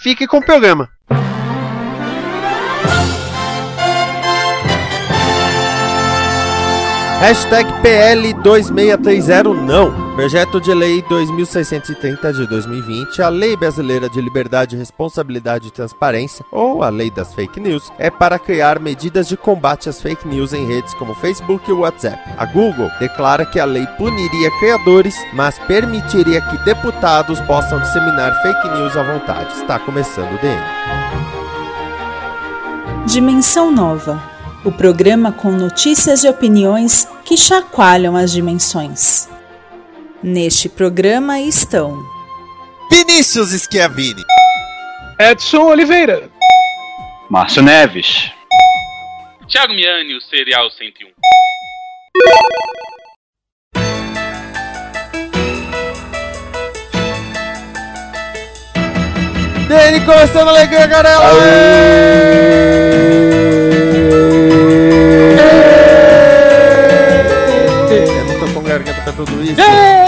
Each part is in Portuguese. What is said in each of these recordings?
fique com o programa. Hashtag PL2630 não. Projeto de Lei 2630 de 2020, a Lei Brasileira de Liberdade, Responsabilidade e Transparência, ou a Lei das Fake News, é para criar medidas de combate às fake news em redes como Facebook e WhatsApp. A Google declara que a lei puniria criadores, mas permitiria que deputados possam disseminar fake news à vontade. Está começando o DN. Dimensão Nova o programa com notícias e opiniões que chacoalham as dimensões. Neste programa estão Vinícius Schiavini, Edson Oliveira, Márcio Neves, Thiago Miani, o Serial 101. Dani começando a alegria, Garela! Tudo isso. É, eu tô.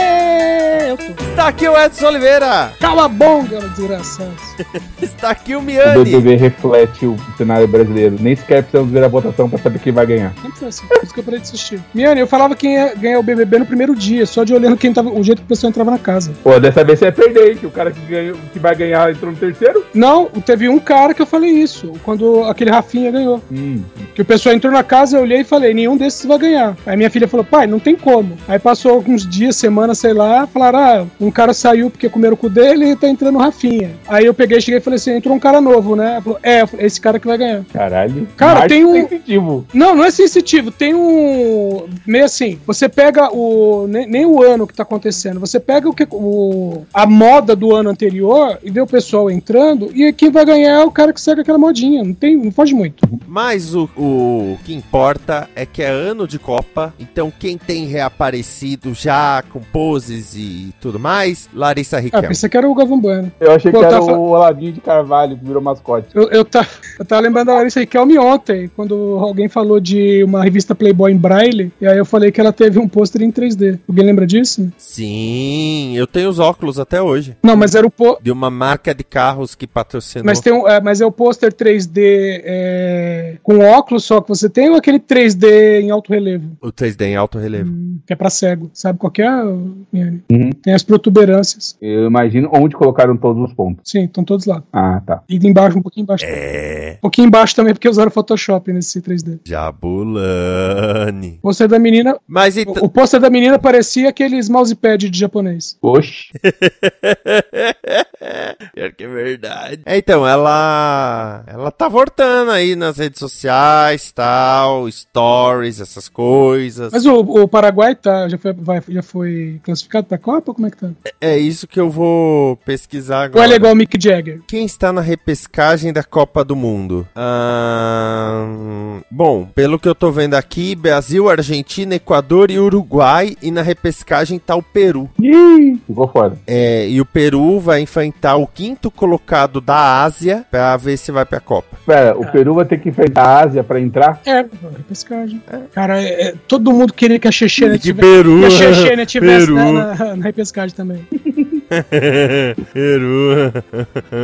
Está aqui o Edson Oliveira! Cala a boca, desgraçado. Está aqui o O Miani! BBB reflete o cenário brasileiro. Nem sequer precisamos ver a votação pra saber quem vai ganhar. Sempre foi assim, por isso que eu parei de assistir. Miane, eu falava quem ia ganhar o BBB no primeiro dia, só de olhando quem tava, o jeito que o pessoal entrava na casa. Pô, dessa vez você vai perder, hein? Que o cara que, ganhou, que vai ganhar entrou no terceiro? Não, teve um cara que eu falei isso, quando aquele Rafinha ganhou. Hum. Que o pessoal entrou na casa, eu olhei e falei, nenhum desses vai ganhar. Aí minha filha falou, pai, não tem como. Aí passou alguns dias, semanas, sei lá, falaram, ah, um cara saiu porque comeram o cu dele e tá entrando o Rafinha. Aí eu peguei, cheguei e falei assim, entrou um cara novo, né? É, esse cara que vai ganhar. Caralho. Cara, tem um- sensitivo. Não, não é sensitivo. Tem um. Meio assim. Você pega o. Nem, nem o ano que tá acontecendo. Você pega o que. O, a moda do ano anterior e vê o pessoal entrando. E quem vai ganhar é o cara que segue aquela modinha. Não tem. Não foge muito. Mas o, o que importa é que é ano de Copa, então quem tem reaparecido já com poses e tudo mais, Larissa Ah, Riquelme. pensei que era o Galvão Bueno. Eu achei Pô, que era o Oladinho de Carvalho que virou mascote. Eu, eu, tá, eu tava lembrando da Larissa Riquelme ontem, quando alguém falou de uma revista Playboy em Braille, e aí eu falei que ela teve um pôster em 3D. Alguém lembra disso? Sim, eu tenho os óculos até hoje. Não, mas era o pô- De uma marca de carros que patrocinou. Mas, tem um, é, mas é o pôster 3D é, com óculos só que você tem ou aquele 3D em alto relevo? O 3D em alto relevo. Que é pra cego. Sabe qual que é? Uhum. Tem as protuberâncias. Eu imagino onde colocaram todos os pontos. Sim, estão todos lá. Ah, tá. E embaixo, um pouquinho embaixo. É. Um pouquinho embaixo também, porque usaram Photoshop nesse 3D. Jabulani. O pôster da menina. Mas então. O, o pôster da menina parecia aqueles mousepad de japonês. Oxi. Pior que é verdade. É, então, ela. Ela tá voltando aí nas redes sociais, tal, stories, essas coisas. Mas o, o Paraguai tá, já, foi, vai- já foi classificado pra Copa? Como é que tá? É isso que eu vou pesquisar Ou agora. ele é igual o Mick Jagger? Quem está na repescagem da Copa do Mundo? Ahn, bom, pelo que eu tô vendo aqui, Brasil, Argentina, Equador e Uruguai. E na repescagem tá o Peru. Ih, ficou fora. É, e o Peru vai enfrentar o quinto colocado da Ásia pra ver se vai pra Copa. Pera, o Peru vai ter que enfrentar a Ásia pra entrar? É, repescagem. Cara, é- é- todo mundo queria que a Chechênia De tivesse. Peru. Que a Chechênia tivesse Peru. né, na, na repescagem também. Peru.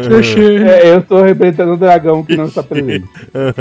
Chechênia. É, eu estou representando o dragão que não está presente.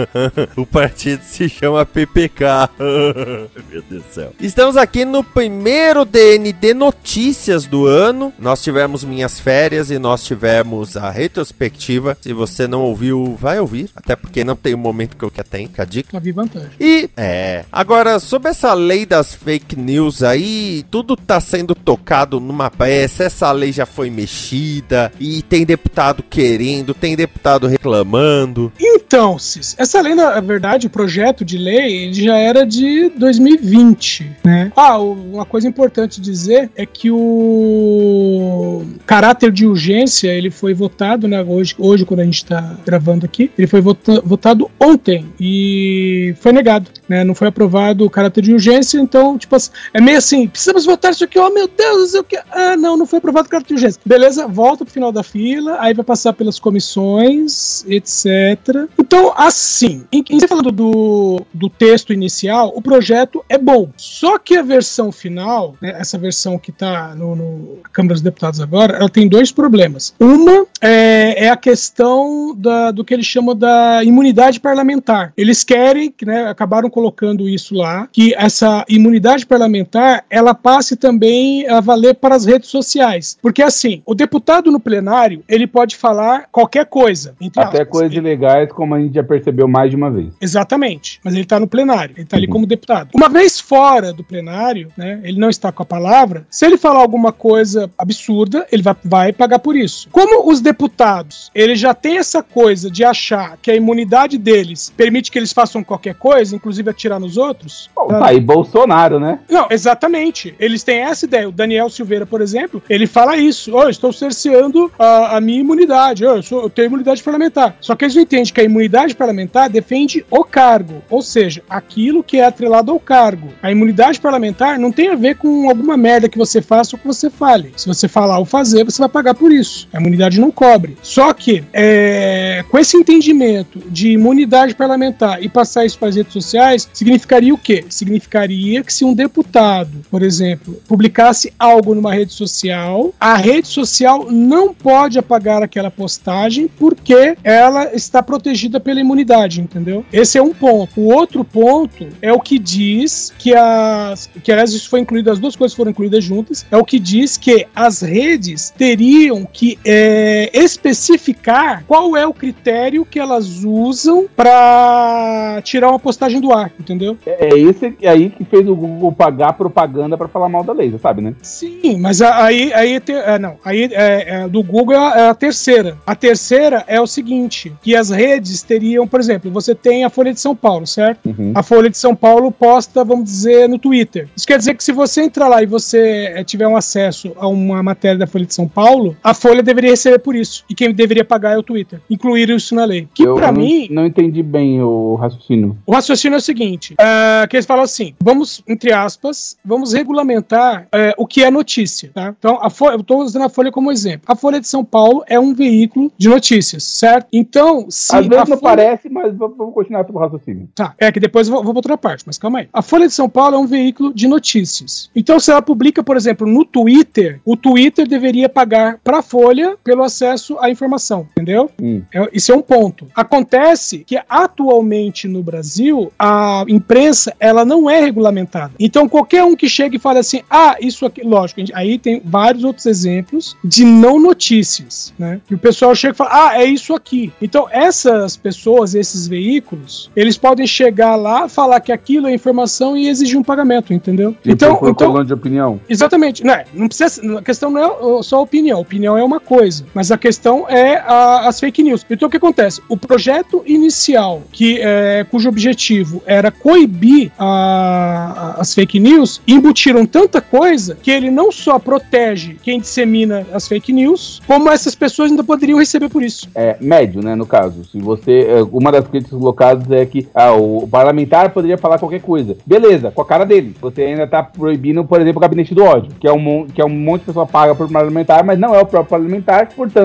o partido se chama PPK. Meu Deus do céu. Estamos aqui no primeiro DND Notícias do ano. Nós tivemos minhas férias e nós tivemos a retrospectiva. Se você não ouviu, vai ouvir. Até porque não tem o momento que eu quero tem, fica a dica. Só vi vantagem. E, é. Agora, sobre essa lei das fake news aí, tudo tá sendo tocado numa peça. Essa lei já foi mexida e tem deputado querendo, tem deputado reclamando. Então, Cis, essa lei, na verdade, o projeto de lei já era de 2020, né? Ah, uma coisa importante dizer é que o caráter de urgência, ele foi votado, né, hoje, hoje quando a gente tá gravando aqui, ele foi vota- votado ontem e foi negado, né? Não foi aprovado o caráter de urgência, então, tipo é meio assim, precisamos votar isso aqui, oh meu Deus, o que. Ah, não, não foi aprovado o caráter de urgência. Beleza, volta pro final da fila, aí vai passar pelas comissões, etc. Então, assim, em, em falando do, do texto inicial, o projeto é bom. Só que a versão final, né, essa versão que tá no, no Câmara dos Deputados agora, ela tem dois problemas. Uma é, é a questão da- do que eles chamam da imunidade parlamentar. Eles querem, que, né, acabaram colocando isso lá, que essa imunidade parlamentar ela passe também a valer para as redes sociais. Porque assim, o deputado no plenário, ele pode falar qualquer coisa. Até aspas. coisas ilegais, como a gente já percebeu mais de uma vez. Exatamente. Mas ele está no plenário, ele está ali Uhum. como deputado. Uma vez fora do plenário, né, ele não está com a palavra, se ele falar alguma coisa absurda, ele vai, vai pagar por isso. Como os deputados, eles já têm essa coisa de achar que a imunidade deles permite que eles façam qualquer coisa, inclusive atirar nos outros. Bom, tá? aí Bolsonaro, né? Não, exatamente. Eles têm essa ideia. O Daniel Silveira, por exemplo, ele fala isso. Oh, eu estou cerceando a, a minha imunidade. Oh, eu, sou- eu tenho imunidade parlamentar. Só que eles não entendem que a imunidade parlamentar defende o cargo. Ou seja, aquilo que é atrelado ao cargo. A imunidade parlamentar não tem a ver com alguma merda que você faça ou que você fale. Se você falar ou fazer, você vai pagar por isso. A imunidade não cobre. Só que, é, com esse entendimento de imunidade parlamentar e passar isso para as redes sociais, significaria o quê? Significaria que se um deputado, por exemplo, publicasse algo numa rede social, a rede social não pode apagar aquela postagem porque ela está protegida pela imunidade, entendeu? Esse é um ponto. O outro ponto é o que diz que as. Que aliás, isso foi incluído, as duas coisas foram incluídas juntas. É o que diz que as redes teriam que é, especificar qual é o critério que elas usam para tirar uma postagem do ar, entendeu? É esse aí que fez o Google pagar propaganda pra falar mal da lei, sabe, né? Sim, mas aí, aí te- é, não, aí é, é, do Google é a, é terceira. A terceira é o seguinte, que as redes teriam, por exemplo, você tem a Folha de São Paulo, certo? Uhum. A Folha de São Paulo posta, vamos dizer, no Twitter. Isso quer dizer que se você entrar lá e você tiver um acesso a uma matéria da Folha de São Paulo, a Folha deveria receber por isso. E quem deveria pagar é o Twitter. Incluir isso na lei. Que não, mim, não entendi bem o raciocínio. o raciocínio é o seguinte: é, que eles falam assim, vamos, entre aspas, vamos regulamentar é, o que é notícia, tá? Então, a Folha, eu estou usando a Folha como exemplo. A Folha de São Paulo é um veículo de notícias, certo? Então, se Às vezes a não Folha- parece, mas vamos continuar pelo raciocínio. Tá, é que depois eu vou, vou pra outra parte, mas calma aí. A Folha de São Paulo é um veículo de notícias. Então, se ela publica, por exemplo, no Twitter, o Twitter deveria pagar pra Folha pelo acesso à informação, entendeu? Hum. É- Isso é um ponto. Acontece que atualmente no Brasil a imprensa ela não é regulamentada. Então qualquer um que chega e fala assim, ah, isso aqui, lógico, gente- aí tem vários outros exemplos de não notícias, né? E o pessoal chega e fala, ah, é isso aqui. Então essas pessoas, esses veículos, eles podem chegar lá, falar que aquilo é informação e exigir um pagamento, entendeu? Tipo, então, então de opinião. Exatamente, né? Não precisa. A questão não é só a opinião. Opinião é uma coisa, mas a questão é a- as fake news. Então o que acontece? O projeto inicial, que é, cujo objetivo era coibir a- a- as fake news, embutiram tanta coisa que ele não só protege quem dissemina as fake news, como essas pessoas ainda poderiam receber por isso. É, médio, né, no caso. Se você. é, Uma das críticas colocadas é que ah, o parlamentar poderia falar qualquer coisa. Beleza, com a cara dele. Você ainda tá proibindo, por exemplo, o gabinete do ódio, que é um, que é um monte de pessoa paga por parlamentar, mas não é o próprio parlamentar, portanto,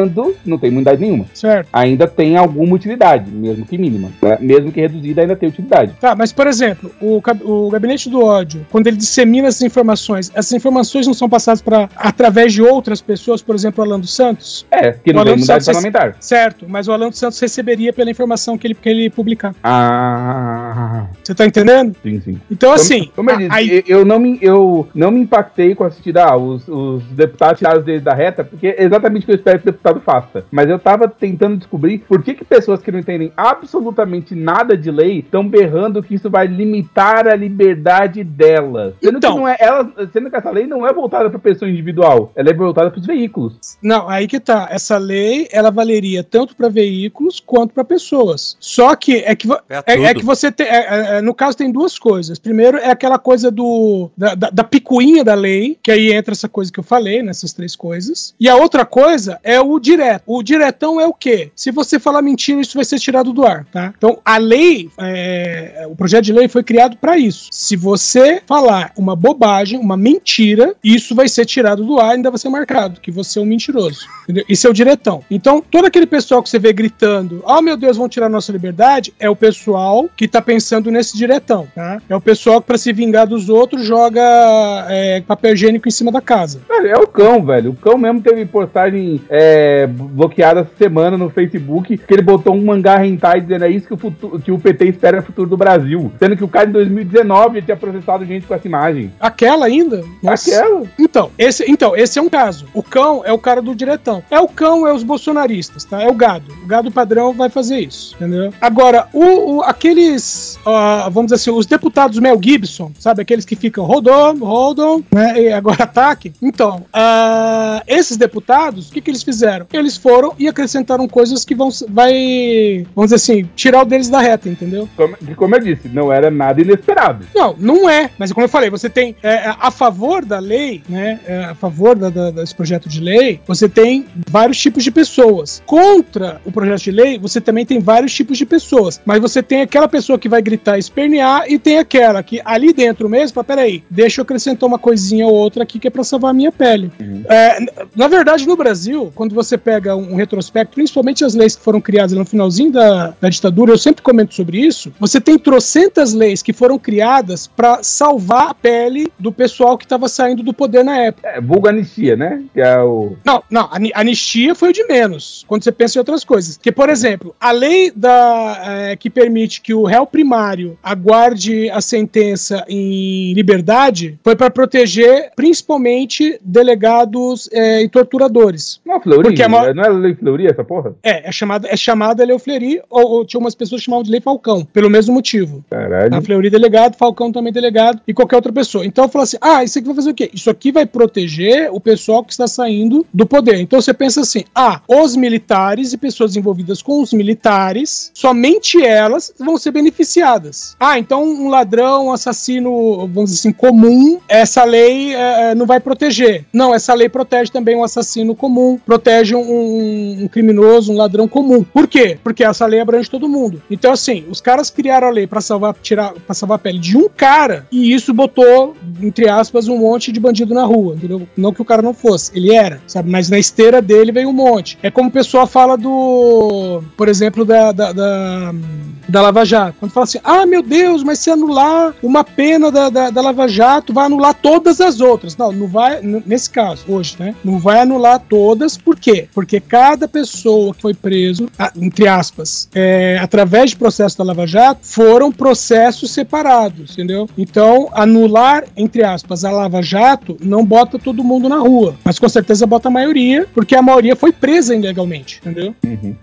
não tem imunidade nenhuma. Certo? Ainda tem alguma utilidade, mesmo que mínima. né? Mesmo que reduzida, ainda tem utilidade. Tá, mas por exemplo, o, o gabinete do ódio, quando ele dissemina essas informações, essas informações não são passadas para através de outras pessoas, por exemplo, o Alan dos Santos? É, que não tem imunidade parlamentar. Certo, mas o Alan dos Santos receberia pela informação que ele, que ele publicar. Ah, Você tá entendendo? sim, sim. Então, assim. Como eu, a- disse, aí- eu, não me, eu não me impactei com assistir ah, os, os deputados tirados deles da reta, porque é exatamente o que eu espero que deputado faça. Mas eu tava tentando descobrir por que, que pessoas que não entendem absolutamente nada de lei estão berrando que isso vai limitar a liberdade delas. Sendo Então. que não é ela, sendo que essa lei não é voltada para pessoa individual, ela é voltada para os veículos. Não, aí que tá. Essa lei, ela valeria tanto para veículos quanto para pessoas. Só que é que, É é, é tudo. que você tem. é- é- é, no caso, tem duas coisas. Primeiro é aquela coisa do da, da, da picuinha da lei, que aí entra essa coisa que eu falei, nessas três coisas. E a outra coisa é o direto. O diretão é o quê? Se você falar mentira, isso vai ser tirado do ar, tá? Então, a lei, é, o projeto de lei foi criado para isso. Se você falar uma bobagem, uma mentira, isso vai ser tirado do ar e ainda vai ser marcado, que você é um mentiroso. Entendeu? Isso é o diretão. Então, todo aquele pessoal que você vê gritando, oh meu Deus, vão tirar nossa liberdade, é o pessoal que tá pensando nesse diretão, tá? É o pessoal que, pra se vingar dos outros, joga é, papel higiênico em cima da casa. Cara, é o cão, velho. O cão mesmo teve postagem é, bloqueada essa semana no Facebook, que ele botou um mangá hentai dizendo é isso que o, futuro, que o PT espera no futuro do Brasil. Sendo que o cara em 2019 já tinha processado gente com essa imagem. Aquela ainda? Nossa. Aquela? Então esse, então, esse é um caso. O cão é o cara do diretão. É o cão, é os bolsonaristas, tá? É o gado. O gado padrão vai fazer isso, entendeu? Agora, o, o- aqueles, ah, vamos dizer assim, os deputados Mel Gibson, sabe? Aqueles que ficam rodou, rodam, né? E agora ataque. Então, ah, esses deputados, o que, que eles fizeram? Eles foram e acrescentaram coisas que vão, vai, vamos dizer assim, tirar o deles da reta, entendeu? Como, como eu disse, não era nada inesperado. Não, não é. Mas como eu falei, você tem é, a favor da lei, né? é, a favor da, da- desse projeto de lei, você tem vários tipos de pessoas. Contra o projeto de lei, você também tem vários tipos de pessoas. Mas você tem aquela pessoa que vai gritar e espernear e tem aquela que ali dentro mesmo, fala, peraí, deixa eu acrescentar uma coisinha ou outra aqui que é pra salvar a minha pele. É, n- na verdade, no Brasil, quando você pega um, retrospecto, principalmente as leis que foram criadas no finalzinho da, da ditadura, eu sempre comento sobre isso, você tem trocentas leis que foram criadas pra salvar a pele do pessoal que estava saindo do poder na época. É, vulgo anistia, né? Que é o. Não, não, anistia foi o de menos, quando você pensa em outras coisas. Que, por exemplo, a lei da, eh, que permite que o réu primário aguarde a sentença em liberdade foi para proteger principalmente delegados eh, e torturadores. Não, Fleury. Porque a mo- Não é lei Fleury essa porra? É, é chamada, é chamada Lei Fleury, ou, ou tinha umas pessoas que chamavam de Lei Falcão, pelo mesmo motivo. Caralho. A Fleury delegado, Falcão também delegado e qualquer outra pessoa. Então eu falo assim: ah, isso aqui vai fazer o quê? Isso aqui vai proteger o pessoal que está saindo do poder. Então você pensa assim: ah, os militares e pessoas envolvidas com os militares, somente elas vão ser beneficiadas. Ah, então um ladrão, um assassino, vamos dizer assim, comum, essa lei eh, não vai proteger. Não, essa lei protege também um assassino comum, protege um, um- um criminoso, um ladrão comum. Por quê? Porque essa lei abrange todo mundo. Então, assim, os caras criaram a lei pra salvar, tirar, pra salvar a pele de um cara e isso botou, entre aspas, um monte de bandido na rua, entendeu? Não que o cara não fosse, ele era, sabe? Mas na esteira dele veio um monte. É como o pessoal fala do, por exemplo, da, da, da, da Lava Jato. Quando fala assim, ah, meu Deus, mas se anular uma pena da, da, da Lava Jato, vai anular todas as outras. Não, não vai, nesse caso, hoje, né? Não vai anular todas, por quê? Porque cada pessoa que foi preso, entre aspas, é, através de processo da Lava Jato, foram processos separados, entendeu? Então, anular, entre aspas, a Lava Jato não bota todo mundo na rua, mas com certeza bota a maioria, porque a maioria foi presa ilegalmente, entendeu?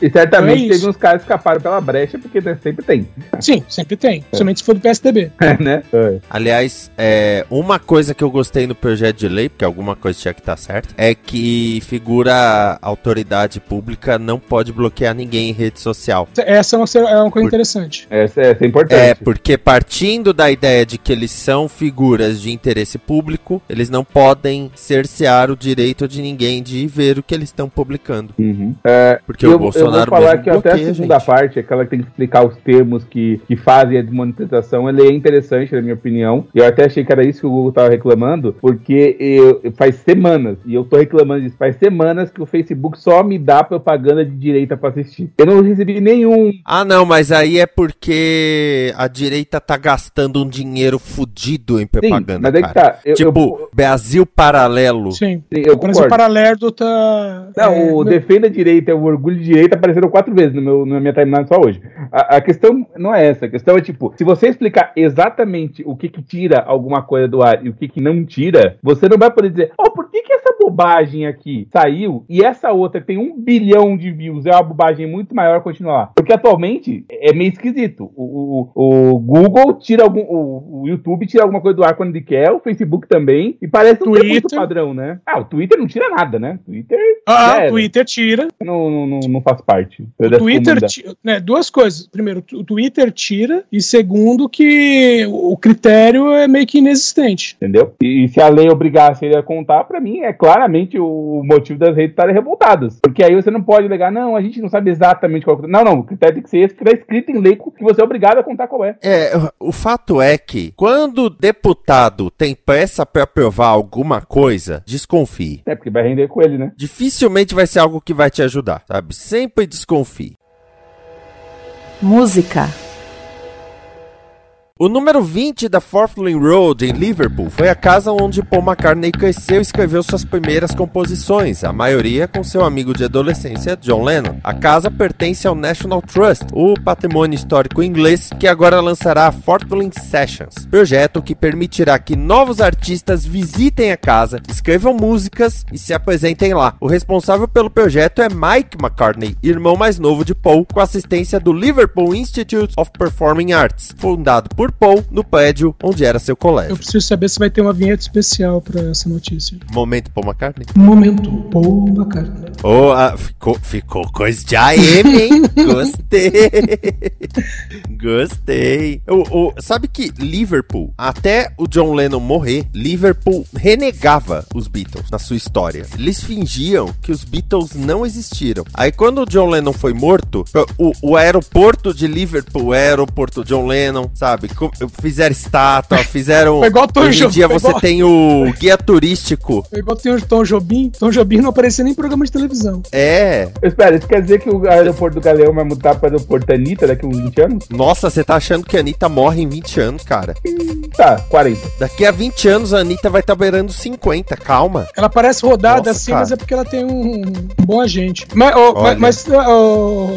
E certamente É isso. teve uns caras que escaparam pela brecha, porque né, sempre tem. Sim, sempre tem, somente se for do PSDB. né? É. Aliás, é, uma coisa que eu gostei no projeto de lei, porque alguma coisa tinha que estar certa, é que figura autoridade pública não pode bloquear ninguém em rede social. Essa é uma, é uma coisa interessante. Essa, essa é importante. É, porque partindo da ideia de que eles são figuras de interesse público, eles não podem cercear o direito de ninguém de ver o que eles estão publicando. Uhum. É, Porque eu, o eu Bolsonaro vou falar mesmo que até a bloqueia, segunda gente. parte, aquela que tem que explicar os termos que, que fazem a desmonetização, ele é interessante, na minha opinião. Eu até achei que era isso que o Google tava reclamando, porque eu, faz semanas, e eu tô reclamando disso, faz semanas que o Facebook só me dá propaganda de direita pra assistir. Eu não recebi nenhum. Ah, não, mas aí é porque a direita tá gastando um dinheiro fudido em Sim, propaganda, mas é que tá. Eu, tipo, eu, Brasil Paralelo. Sim. sim, eu o concordo. Paralelo tá. Não, é, o meu- Defenda a Direita e o Orgulho de Direita apareceram quatro vezes no meu, na minha timeline só hoje. A, a questão não é essa. A questão é tipo, se você explicar exatamente o que que tira alguma coisa do ar e o que que não tira, você não vai poder dizer, oh, por que que essa bobagem aqui saiu e essa outra que tem um bilhão de views é uma bobagem muito maior continuar? Porque atualmente é meio esquisito. O, o, o Google tira algum, o, o YouTube tira alguma coisa do ar quando ele quer, o Facebook também, e parece ter muito padrão, né? Ah, o Twitter não tira nada, né? Twitter Ah, o Twitter tira. não, não, não, não faz parte. O Twitter, ti- né, duas coisas. Primeiro, o Twitter tira, e segundo, que o critério é meio que inexistente. Entendeu? E, e se a lei obrigasse ele a contar, pra mim é claramente o motivo das redes estarem revoltadas. Porque aí você não pode alegar, não, a gente não sabe exatamente qual é o Não, não, o critério tem que ser esse que está escrito em lei que você é obrigado a contar qual é. É, o fato é que quando o deputado tem pressa pra aprovar alguma coisa, desconfie. É, porque vai render com ele, né? Dificilmente vai ser algo que vai te ajudar, sabe? Sempre desconfie. Música. O número 20 da Fourth Lane Road, em Liverpool, foi a casa onde Paul McCartney cresceu e escreveu suas primeiras composições, a maioria com seu amigo de adolescência, John Lennon. A casa pertence ao National Trust, o patrimônio histórico inglês, que agora lançará a Fourth Lane Sessions, projeto que permitirá que novos artistas visitem a casa, escrevam músicas e se apresentem lá. O responsável pelo projeto é Mike McCartney, irmão mais novo de Paul, com assistência do Liverpool Institute of Performing Arts, fundado por Paul no prédio onde era seu Eu colégio. preciso saber se vai ter uma vinheta especial pra essa notícia. Momento Paul McCartney. Momento, Paul McCartney. Oh, ah, ficou, ficou coisa de AM, hein? Gostei. Gostei. O, o- sabe que Liverpool, até o John Lennon morrer, Liverpool renegava os Beatles na sua história. Eles fingiam que os Beatles não existiram. Aí quando o John Lennon foi morto, o, o aeroporto de Liverpool, o aeroporto John Lennon, sabe? Fizeram estátua, fizeram. Foi igual Tom Hoje em dia você igual- tem o guia turístico. É igual tem o Tom Jobim. Tom Jobim não aparecia nem em programa de televisão. É, Espera, isso quer dizer que o aeroporto do Galeão vai mudar para o aeroporto Anitta daqui a uns 20 anos? Nossa, você tá achando que a Anitta morre em 20 anos, cara? Tá, 40. Daqui a 20 anos a Anitta vai estar beirando 50, calma. Ela parece rodada Nossa, assim, cara. mas é porque ela tem um bom agente. Mas, Olha. mas, ó,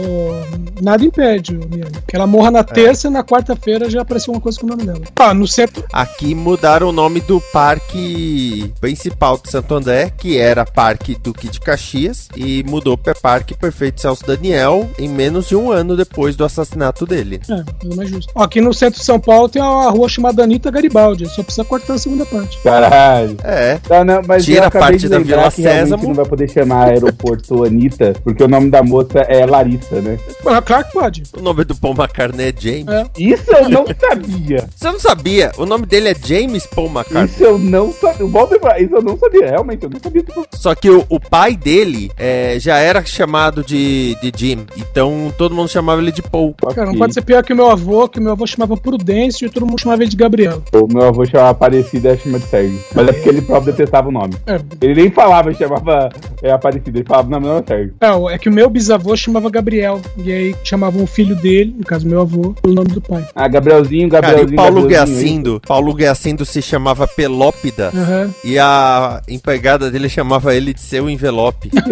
nada impede, que ela morra na terça e na quarta-feira já apareceu uma coisa com o nome dela. Ah, no centro. Aqui mudaram o nome do parque principal de Santo André, que era Parque Duque de Caxias, e mudou para Parque Perfeito Celso Daniel em menos de um ano depois do assassinato dele. É, pelo mais justo. Ó, aqui no centro de São Paulo tem uma rua chamada Anitta Garibaldi. Só precisa cortar a segunda parte. Caralho. É, Tá, não, mas Tira a parte de da Vila que Sésamo. não vai poder chamar aeroporto Anitta, porque o nome da moça é Larissa, né? Ah, claro que pode. o nome do Paul McCartney é James. É. Isso eu não sabia. Você não sabia? O nome dele é James Paul McCartney. Isso eu não sabia. Volta pra- Isso eu não sabia, realmente, eu não sabia. disso. Só que o, o pai dele é, já era chamado de, de Jim, então todo mundo chamava ele de Paul. Cara, não pode ser pior que o meu avô, que o meu avô chamava Prudêncio e todo mundo chamava ele de Gabriel. O meu avô chamava Aparecida e chama de Sérgio. Mas é porque ele próprio detestava o nome. É, Ele nem falava, ele chamava é, Aparecida. Ele falava, não, meu nome é Sérgio. é, é que o meu bisavô chamava Gabriel. E aí chamavam o filho dele, no caso meu avô, pelo nome do pai. Ah, Gabrielzinho, Cara, e Gabrielzinho. o Paulo Gabrielzinho, Guiacindo, Paulo Guiacindo se chamava Pelópida Aham. e a empregada dele chamava ele de seu envelope.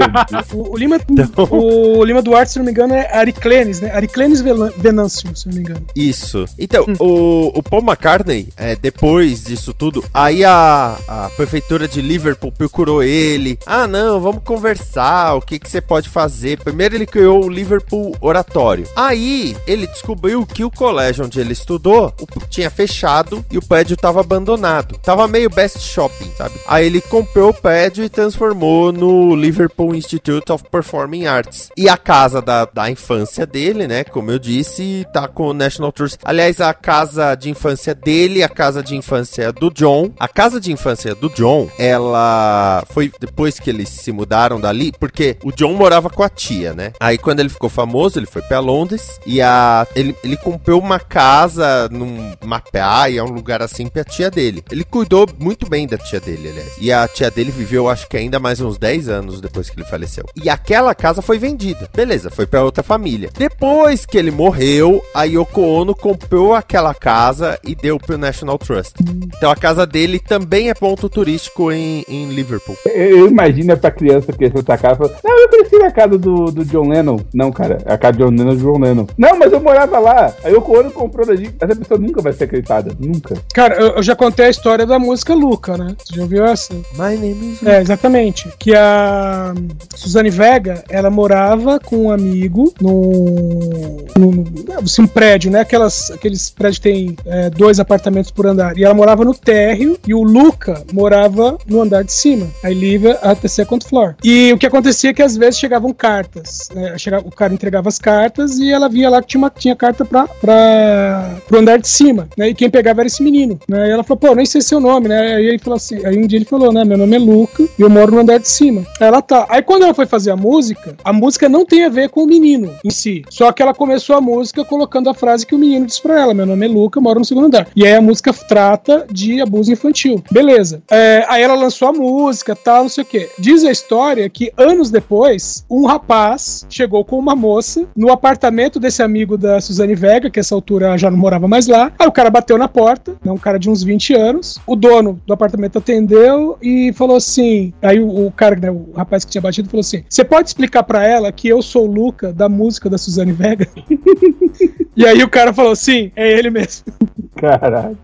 O, o Lima, o Lima Duarte, se não me engano, é Ariclenes, né? Ariclenes Venâncio, se não me engano. Isso. Então, o, o Paul McCartney, é, depois disso tudo, aí a, a prefeitura de Liverpool procurou ele. Ah, não, vamos conversar, o que, que você pode fazer? Primeiro ele criou o Liverpool Oratório. Aí ele descobriu que o colégio onde ele estudou o- tinha fechado e o prédio tava abandonado. Tava meio best shopping, sabe? Aí ele comprou o prédio e transformou no Liverpool Institute of Performing Arts. E a casa da, da infância dele, né? Como eu disse, tá com o National Trust. Aliás, a casa de infância dele, a casa de infância do John. A casa de infância do John, ela foi depois que eles se mudaram dali, porque o John morava com a tia, né? Aí quando ele ficou famoso, ele foi pra Londres e a ele, ele comprou uma casa numa praia, um lugar assim pra tia dele. Ele cuidou muito bem da tia dele, aliás. E a tia dele viveu, acho que ainda mais uns 10 anos depois que ele faleceu. E aquela casa foi vendida. Beleza, foi pra outra família. Depois que ele morreu, a Yoko Ono comprou aquela casa e deu pro National Trust. Então a casa dele também é ponto turístico em, em Liverpool. Eu, eu imagino pra criança que essa casa e fala, não, eu cresci na casa do, do John Lennon. Não, cara, a casa do John Lennon é John Lennon. Não, mas eu morava lá. Aí o Ono comprou da gente. Pessoa nunca vai ser acreditada. Nunca. Cara, eu, eu já contei a história da música Luca, né? Você já ouviu essa? My name is... É, exatamente. Que a Suzane Vega, ela morava com um amigo no, no, no assim, um prédio, né? Aquelas, aqueles prédios que tem é, dois apartamentos por andar. E ela morava no térreo e o Luca morava no andar de cima. Aí live at the second floor. E o que acontecia é que às vezes chegavam cartas. Né? Chegava, o cara entregava as cartas e ela via lá que tinha, uma, tinha carta pra, pra, pro andar de cima. Né? E quem pegava era esse menino. Né? E ela falou, pô, nem sei seu nome, né? Aí ele falou assim, aí um dia ele falou, né? Meu nome é Luca e eu moro no andar de cima. Aí ela tá. Aí quando ela foi fazer a música, a música não tem a ver com o menino em si. Só que ela começou a música colocando a frase que o menino disse pra ela: Meu nome é Luca, eu moro no segundo andar. E aí a música trata de abuso infantil. Beleza. É, aí ela lançou a música, tal, não sei o quê. Diz a história que anos depois, um rapaz chegou com uma moça no apartamento desse amigo da Suzane Vega, que essa altura já não morava mais lá. Aí o cara bateu na porta, né, um cara de uns 20 anos. O dono do apartamento atendeu e falou assim: Aí o, o cara, né, o rapaz que tinha batido, falou assim: Você pode explicar para ela que eu sou o Luca da música da Suzane Vega? e aí o cara falou: Sim, é ele mesmo. Caralho.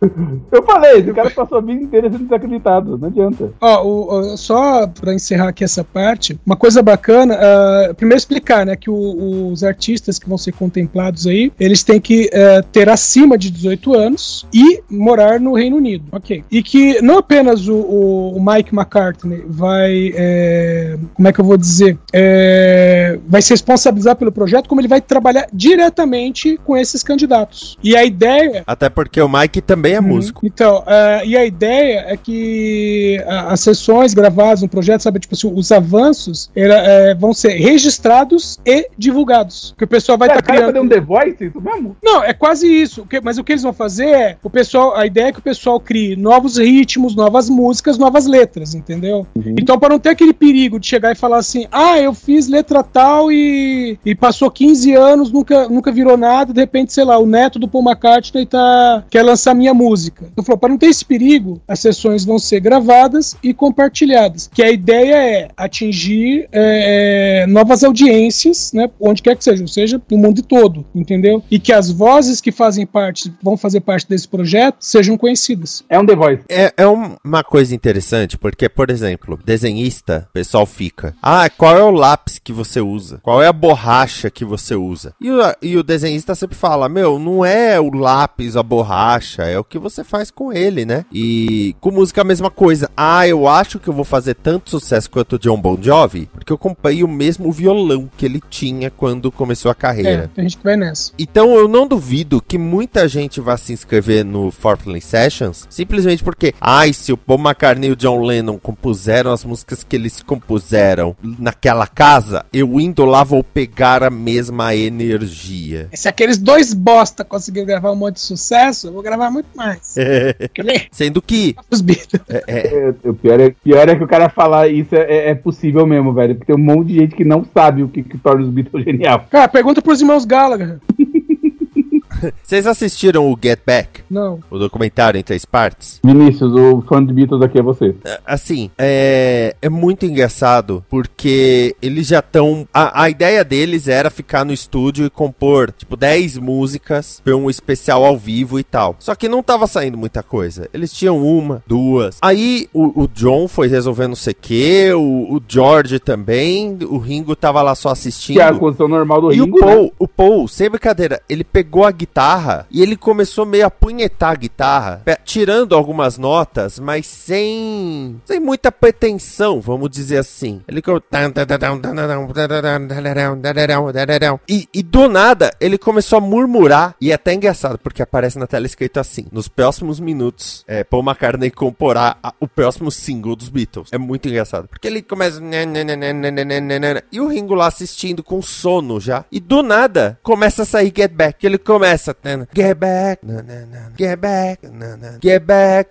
Eu falei, esse cara passou a vida inteira sendo desacreditado. Não adianta. Ó, o, o, só para encerrar aqui essa parte, uma coisa bacana, uh, primeiro explicar, né, que o, os artistas que vão ser contemplados aí, eles têm que uh, ter acima de 18 anos e morar no Reino Unido, ok? E que não apenas o, o Mike McCartney vai, é, como é que eu vou dizer, é, vai se responsabilizar pelo projeto, como ele vai trabalhar diretamente com esses candidatos. E a ideia... Até porque o Mike também é músico. Então, uh, e a ideia é que uh, as sessões gravadas no projeto, sabe, tipo assim, os avanços era, uh, vão ser registrados e divulgados. Que o pessoal vai estar tá criando. um The Voice, mesmo? Não, é quase isso. O que, mas o que eles vão fazer é o pessoal, a ideia é que o pessoal crie novos ritmos, novas músicas, novas letras, entendeu? Uhum. Então, para não ter aquele perigo de chegar e falar assim, ah, eu fiz letra tal e, e passou 15 anos, nunca, nunca virou nada, de repente, sei lá, o neto do Paul McCartney tá, quer lançar minha música. Então, falou, para não ter esse perigo, as sessões vão ser gravadas e compartilhadas. Que a ideia é atingir é, é, novas audiências, né? Onde quer que seja, ou seja, no mundo todo, entendeu? E que as vozes que fazem parte, vão fazer parte desse projeto, sejam conhecidas. É um The Voice. É, é uma coisa interessante, porque, por exemplo, desenhista, o pessoal fica. Ah, qual é o lápis que você usa? Qual é a borracha que você usa? E o, e o desenhista sempre fala: Meu, não é o lápis, a borracha, é o que você faz com ele, né? E com música a mesma coisa. Ah, eu acho que eu vou fazer tanto sucesso quanto o John Bon Jovi, porque eu comprei o mesmo violão que ele tinha quando começou a carreira. É, tem gente vai nessa. Então eu não duvido que muita gente vá se inscrever no Fortnite Sessions simplesmente porque, ai, se o Paul McCartney e o John Lennon compuseram as músicas que eles compuseram naquela casa, eu indo lá vou pegar a mesma energia. Se aqueles dois bosta conseguiram gravar um monte de sucesso, vou gravar muito mais. Sendo que. Os Beatles. É, é, o pior é, pior é que o cara falar isso é, é, possível mesmo, velho. Porque tem um monte de gente que não sabe o que, que torna os Beatles genial. Cara, pergunta pros irmãos Gallagher. Vocês assistiram o Get Back? Não. O documentário em três partes? Vinícius, o fã de Beatles aqui é você. Assim, é, é muito engraçado porque eles já estão. A, a ideia deles era ficar no estúdio e compor, tipo, 10 músicas pra um especial ao vivo e tal. Só que não tava saindo muita coisa. Eles tinham uma, duas. Aí o, o John foi resolvendo não sei o que, o, o George também, o Ringo tava lá só assistindo. Que é a condição normal do e Ringo. E o Paul, né? o Paul, sem brincadeira, ele pegou a guitarra e ele começou meio a punhetar a guitarra, tirando algumas notas, mas sem sem muita pretensão, vamos dizer assim. Ele e, e do nada ele começou a murmurar e é até engraçado porque aparece na tela escrito assim: nos próximos minutos, é, Paul McCartney comporá a, o próximo single dos Beatles. É muito engraçado porque ele começa e o Ringo lá assistindo com sono já e do nada começa a sair Get Back. Ele começa Get back, get back, get back,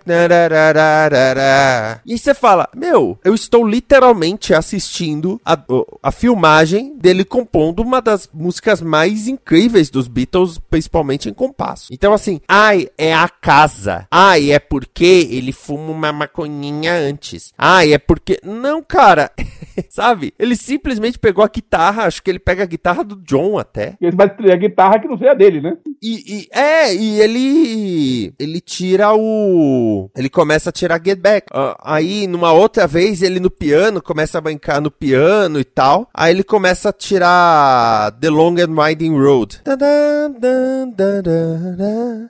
e aí você fala, meu, eu estou literalmente assistindo a, a filmagem dele compondo uma das músicas mais incríveis dos Beatles, principalmente em compasso. Então assim, ai, é a casa. Ai, é porque ele fuma uma maconhinha antes. Ai, é porque... Não, cara... sabe? Ele simplesmente pegou a guitarra, acho que ele pega a guitarra do John até. E ele vai a guitarra que não seja dele, né? E, e- é, e ele ele tira o ele começa a tirar Get Back. Ah, aí numa outra vez ele no piano começa a brincar no piano e tal. Aí ele começa a tirar The Long and Winding Road.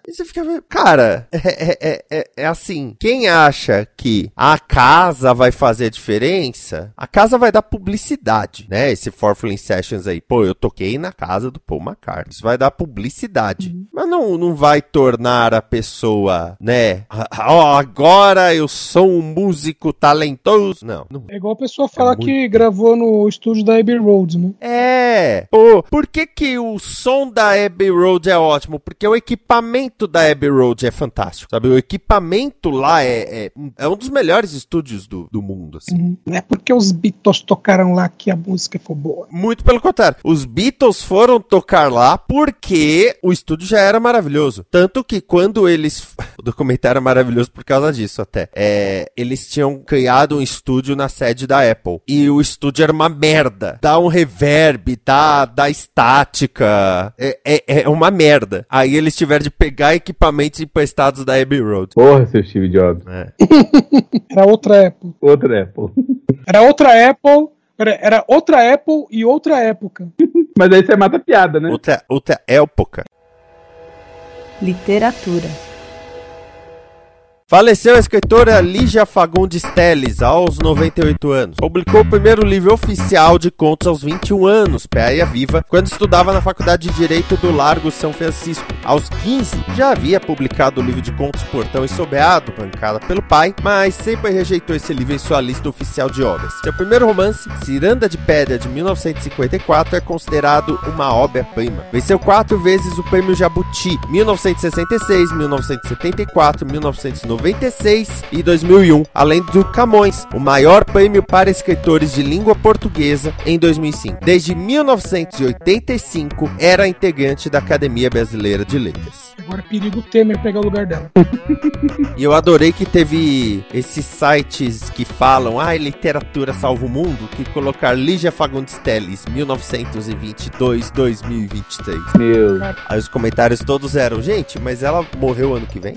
E você fica, cara, é, é, é, é- é assim. Quem acha que a casa vai fazer a diferença? A casa vai dar publicidade, né? Esse Forfling Sessions aí, pô, eu toquei na casa do Paul McCartney. Isso vai dar publicidade. Mas não, não vai tornar a pessoa, né? "Ah, Ó, agora eu sou um músico talentoso. Não, não. É igual a pessoa falar muito- que gravou no estúdio da Abbey Road, né? É. Pô, por que que o som da Abbey Road é ótimo? Porque o equipamento da Abbey Road é fantástico, sabe? O equipamento lá é, é, é um dos melhores estúdios do, do mundo, assim. Não é porque os Beatles tocaram lá que a música foi boa. Muito pelo contrário. Os Beatles foram tocar lá porque o estúdio já era maravilhoso. Tanto que quando eles. O documentário é maravilhoso por causa disso, até. É, eles tinham criado um estúdio na sede da Apple. E o estúdio era uma merda. Dá um reverb, dá, dá estática. É, é, é uma merda. Aí eles tiveram de pegar equipamentos emprestados da Abbey Road. Porra, seu Steve Jobs. É. Era outra Apple. Outra Apple. Era outra Apple. Era, era outra Apple e outra época. Mas aí você mata a piada, né? Outra, outra época. Literatura. Faleceu a escritora Lígia Fagundes Telles aos 98 anos. Publicou o primeiro livro oficial de contos aos 21 anos, Péia Viva, quando estudava na Faculdade de Direito do Largo São Francisco. Aos 15, já havia publicado o livro de contos Portão e Sobeado, bancada pelo pai, mas sempre rejeitou esse livro em sua lista oficial de obras. Seu primeiro romance, Ciranda de Pedra, de 1954, é considerado uma obra-prima. Venceu quatro vezes o Prêmio Jabuti, 1966, 1974, 1996 e 2001, além do Camões, o maior prêmio para escritores de língua portuguesa em 2005. Desde 1985, era integrante da Academia Brasileira de Letras. Agora perigo Temer pegar o lugar dela. E eu adorei que teve esses sites que falam, ah, literatura salva o mundo, que colocar Lígia Fagundes Telles, 1922-2023. Meu. Aí os comentários todos eram, gente, mas ela morreu ano que vem?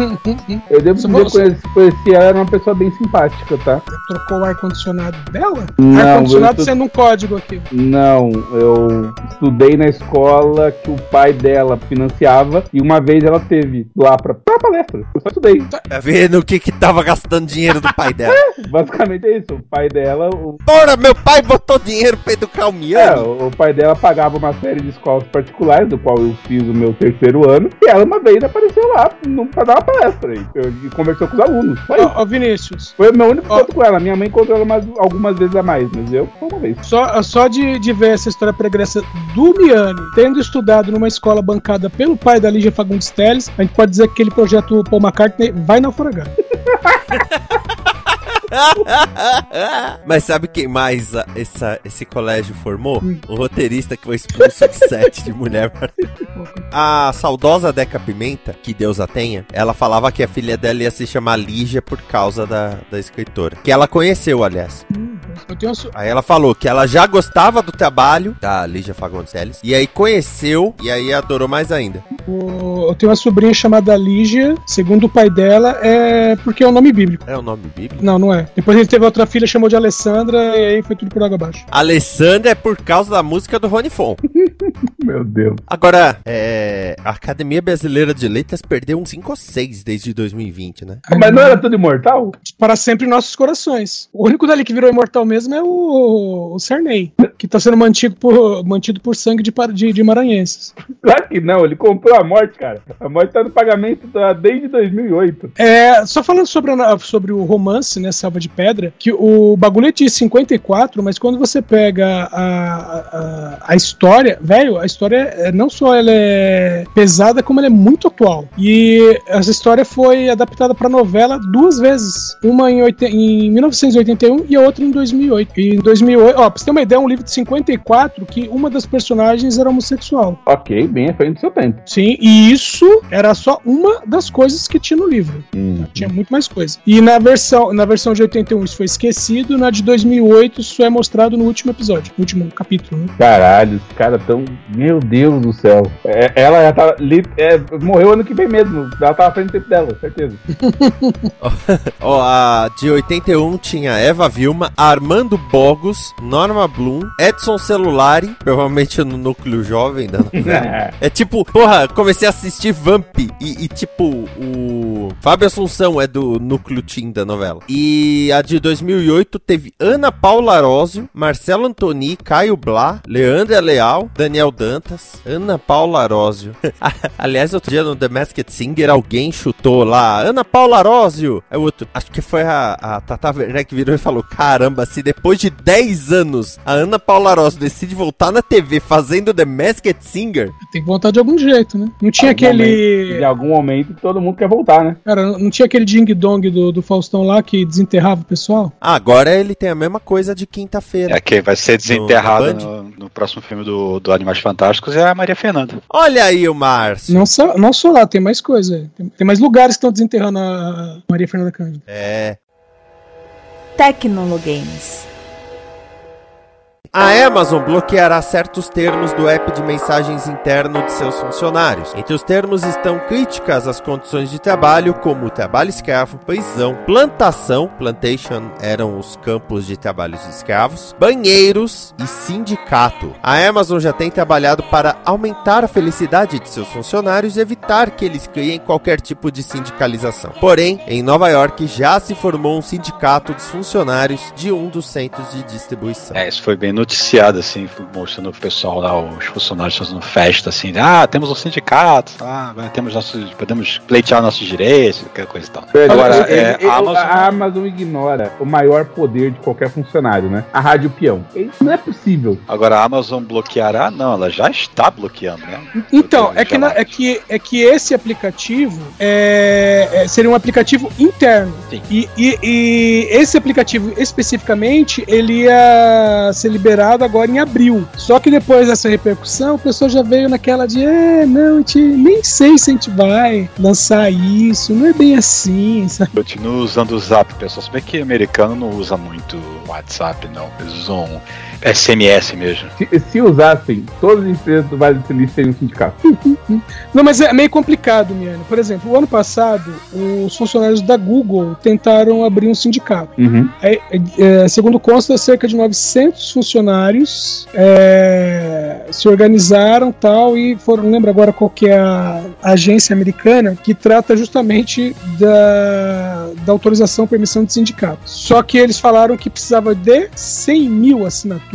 Eu devo dizer que conheci, conheci ela, era uma pessoa bem simpática, tá? Trocou o ar-condicionado dela? Ar-condicionado sendo um código aqui. Não, eu estudei na escola que o pai dela financiava e uma vez ela teve lá pra, pra palestra. Eu só estudei. Tá vendo o que que tava gastando dinheiro do pai dela? Basicamente é isso. O pai dela, o, Porra, meu pai botou dinheiro pra educar o é, Miane. o o pai dela pagava uma série de escolas particulares, do qual eu fiz o meu terceiro ano, e ela uma vez apareceu lá pra dar uma palestra e, eu- e conversou com os alunos. Foi. Ó, ó, Vinícius, Foi o meu único encontro com ela. Minha mãe encontrou ela mais, algumas vezes a mais, mas eu só uma vez. só, só de, de ver essa história pregressa do Miane, tendo estudado numa escola bancada pelo pai da Lígia Fagundes Telles, a gente pode dizer que aquele projeto Paul McCartney vai naufragar. Mas sabe quem mais a- essa, esse colégio formou? O roteirista que foi expulso de set de mulher. A saudosa Deca Pimenta, que Deus a tenha, ela falava que a filha dela ia se chamar Lígia por causa da, da escritora. Que ela conheceu, aliás. Su- Aí ela falou que ela já gostava do trabalho da Lígia Fagundes Telles. E aí conheceu e aí adorou mais ainda. O- eu tenho uma sobrinha chamada Lígia, segundo o pai dela, é porque é um nome bíblico. É o nome bíblico? Não, não é. Depois a gente teve outra filha, chamou de Alessandra, e aí foi tudo por água abaixo. Alessandra é por causa da música do Rony Fon. Meu Deus. Agora, é, a Academia Brasileira de Letras perdeu uns 5 ou 6 desde 2020, né? Mas não era tudo imortal? Para sempre em nossos corações. O único dali que virou imortal mesmo é o, o Cernei, que tá sendo mantido por, mantido por sangue de, de, de maranhenses. Claro que não, ele comprou a morte, cara. A morte tá no pagamento da- desde 2008. É, só falando sobre, a- sobre o romance, né, Selva de Pedra, que o bagulho é de 54, mas quando você pega a, a, a história, velho, a história é, não só ela é pesada, como ela é muito atual. E essa história foi adaptada para novela duas vezes, uma em, em 1981 e a outra em 2008. E em 2008, ó, pra você ter uma ideia, é um livro de 54 que uma das personagens era homossexual. Ok, bem à frente do seu tempo. Sim, e isso era só uma das coisas que tinha no livro. Hum. Tinha muito mais coisa. E na versão, na versão de 81 isso foi esquecido, na de 2008 isso é mostrado no último episódio, no último capítulo. Né? Caralho, os caras tão. Meu Deus do céu. É, ela já tá. li- é, morreu ano que vem mesmo. Ela tava à frente do tempo dela, certeza. Ó, a de 81 tinha Eva Vilma, Armando Bogos, Norma Bloom, Edson Celulari, provavelmente no núcleo jovem da novela. É tipo, porra, comecei a assistir Vamp e, e, tipo, o Fábio Assunção é do núcleo teen da novela. E a de 2008 teve Ana Paula Arósio, Marcelo Antoni, Caio Blá, Leandra Leal, Daniel Dantas, Ana Paula Arósio. Aliás, outro dia no The Masked Singer alguém chutou lá, Ana Paula Arósio. É outro, acho que foi a, a Tata Werneck que virou e falou, caramba, se depois de 10 anos a Ana Paula Arósio decide voltar na TV fazendo The Masked Singer, Tem que voltar de algum jeito, né? Não tinha Algum momento- aquele. Em algum momento todo mundo quer voltar, né? Cara, não tinha aquele ding dong do, do Faustão lá que desenterrava o pessoal? agora ele tem a mesma coisa de quinta-feira. É que vai ser desenterrado No no, no próximo filme do, do Animais Fantásticos é a Maria Fernanda. Olha aí o Márcio. Não só, não só lá, tem mais coisa. Tem, tem mais lugares que estão desenterrando a Maria Fernanda Cândido. É. Tecnologames. A Amazon bloqueará certos termos do app de mensagens interno de seus funcionários. Entre os termos estão críticas às condições de trabalho, como trabalho escravo, prisão, plantação, plantation eram os campos de trabalhos escravos, banheiros e sindicato. A Amazon já tem trabalhado para aumentar a felicidade de seus funcionários e evitar que eles criem qualquer tipo de sindicalização. Porém, em Nova York já se formou um sindicato dos funcionários de um dos centros de distribuição. É, isso foi bem noticiado, assim, mostrando o pessoal lá, os funcionários fazendo festa, assim, ah, temos um sindicato, agora temos nossos, podemos pleitear nossos direitos, qualquer coisa e tal. Agora, Eu- é, eu- a Amazon... a Amazon ignora o maior poder de qualquer funcionário, né? A rádio peão. Isso não é possível. Agora a Amazon bloqueará? Não, ela já está bloqueando, né? Então, é que, na- é, que, é que esse aplicativo é, é- seria um aplicativo interno. Sim. E, e- e esse aplicativo especificamente, ele ia ser liberado agora em abril. Só que depois dessa repercussão, o pessoal já veio naquela de, é, não, a gente nem sei se a gente vai lançar isso, não é bem assim, sabe? Continua usando o Zap, pessoal. Se bem que americano não usa muito WhatsApp, não. Usam SMS mesmo. Se, se usassem, todas as empresas do Vale do Silício teriam um sindicato. Não, mas é meio complicado, Miane. Por exemplo, o ano passado, os funcionários da Google tentaram abrir um sindicato. Uhum. É, é, segundo consta, cerca de 900 funcionários é, se organizaram tal e foram. Não lembro agora qual que é a agência americana que trata justamente da, da autorização permissão de sindicato. Só que eles falaram que precisava de 100 mil assinaturas.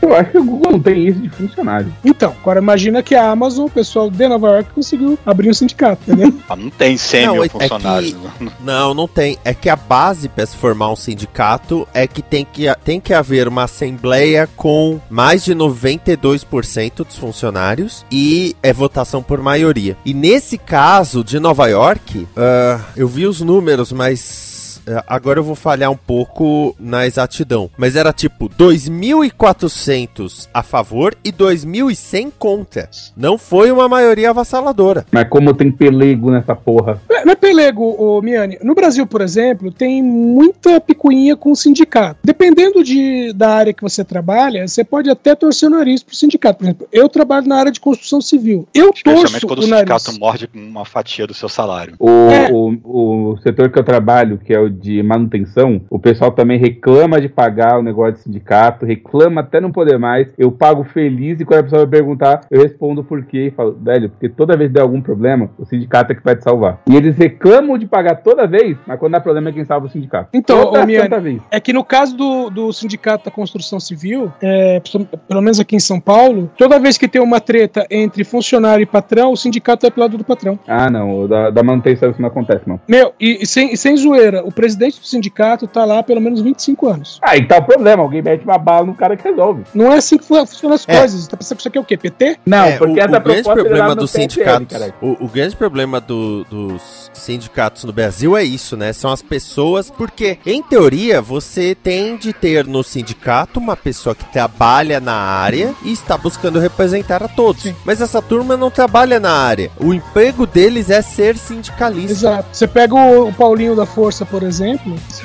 Eu acho que o Google não tem isso de funcionário. Então, agora imagina que a Amazon, o pessoal de Nova York, conseguiu abrir um sindicato, entendeu? Ah, não tem 100 Não, mil é- é que- funcionários. Não, não tem. É que a base para se formar um sindicato é que tem que, tem que haver uma assembleia com mais de 92% dos funcionários e é votação por maioria. E nesse caso de Nova York, ah, eu vi os números, mas. Ah, Agora eu vou falhar um pouco na exatidão. Mas era tipo 2.400 a favor e 2.100 contra. Não foi uma maioria avassaladora. Mas como tem pelego nessa porra. Não é pelego, ô, Miane. No Brasil, por exemplo, tem muita picuinha com o sindicato. Dependendo de, da área que você trabalha, você pode até torcer o nariz pro sindicato. Por exemplo, eu trabalho na área de construção civil. Eu Especialmente torço quando o o nariz. sindicato morde uma fatia do seu salário. O, É. o, o setor que eu trabalho, que é o de manutenção, o pessoal também reclama de pagar o negócio de sindicato, reclama até não poder mais. Eu pago feliz e quando a pessoa vai perguntar, eu respondo por quê e falo, velho, porque toda vez que der algum problema, o sindicato é que vai te salvar. E eles reclamam de pagar toda vez, mas quando dá problema é quem salva o sindicato. Então, toda ô, Miane. É que no caso do, do Sindicato da Construção Civil, é, pelo menos aqui em São Paulo, toda vez que tem uma treta entre funcionário e patrão, o sindicato é pro lado do patrão. Ah, não, da, da manutenção isso não acontece, não. Meu, e, e sem, e sem zoeira, o presidente do sindicato tá lá há pelo menos 25 anos. Aí tá o problema, alguém mete uma bala no cara que resolve. Não é assim que fu- funcionam as É. coisas. Tá pensando que isso aqui é o quê? PT? Não, É, porque o, essa o grande problema dos sindicatos, o, o grande problema do- dos sindicatos no Brasil é isso, né? São as pessoas, porque em teoria você tem de ter no sindicato uma pessoa que trabalha na área e está buscando representar a todos. Sim. Mas essa turma não trabalha na área. O emprego deles é ser sindicalista. Exato. Você pega o, o Paulinho da Força, por exemplo.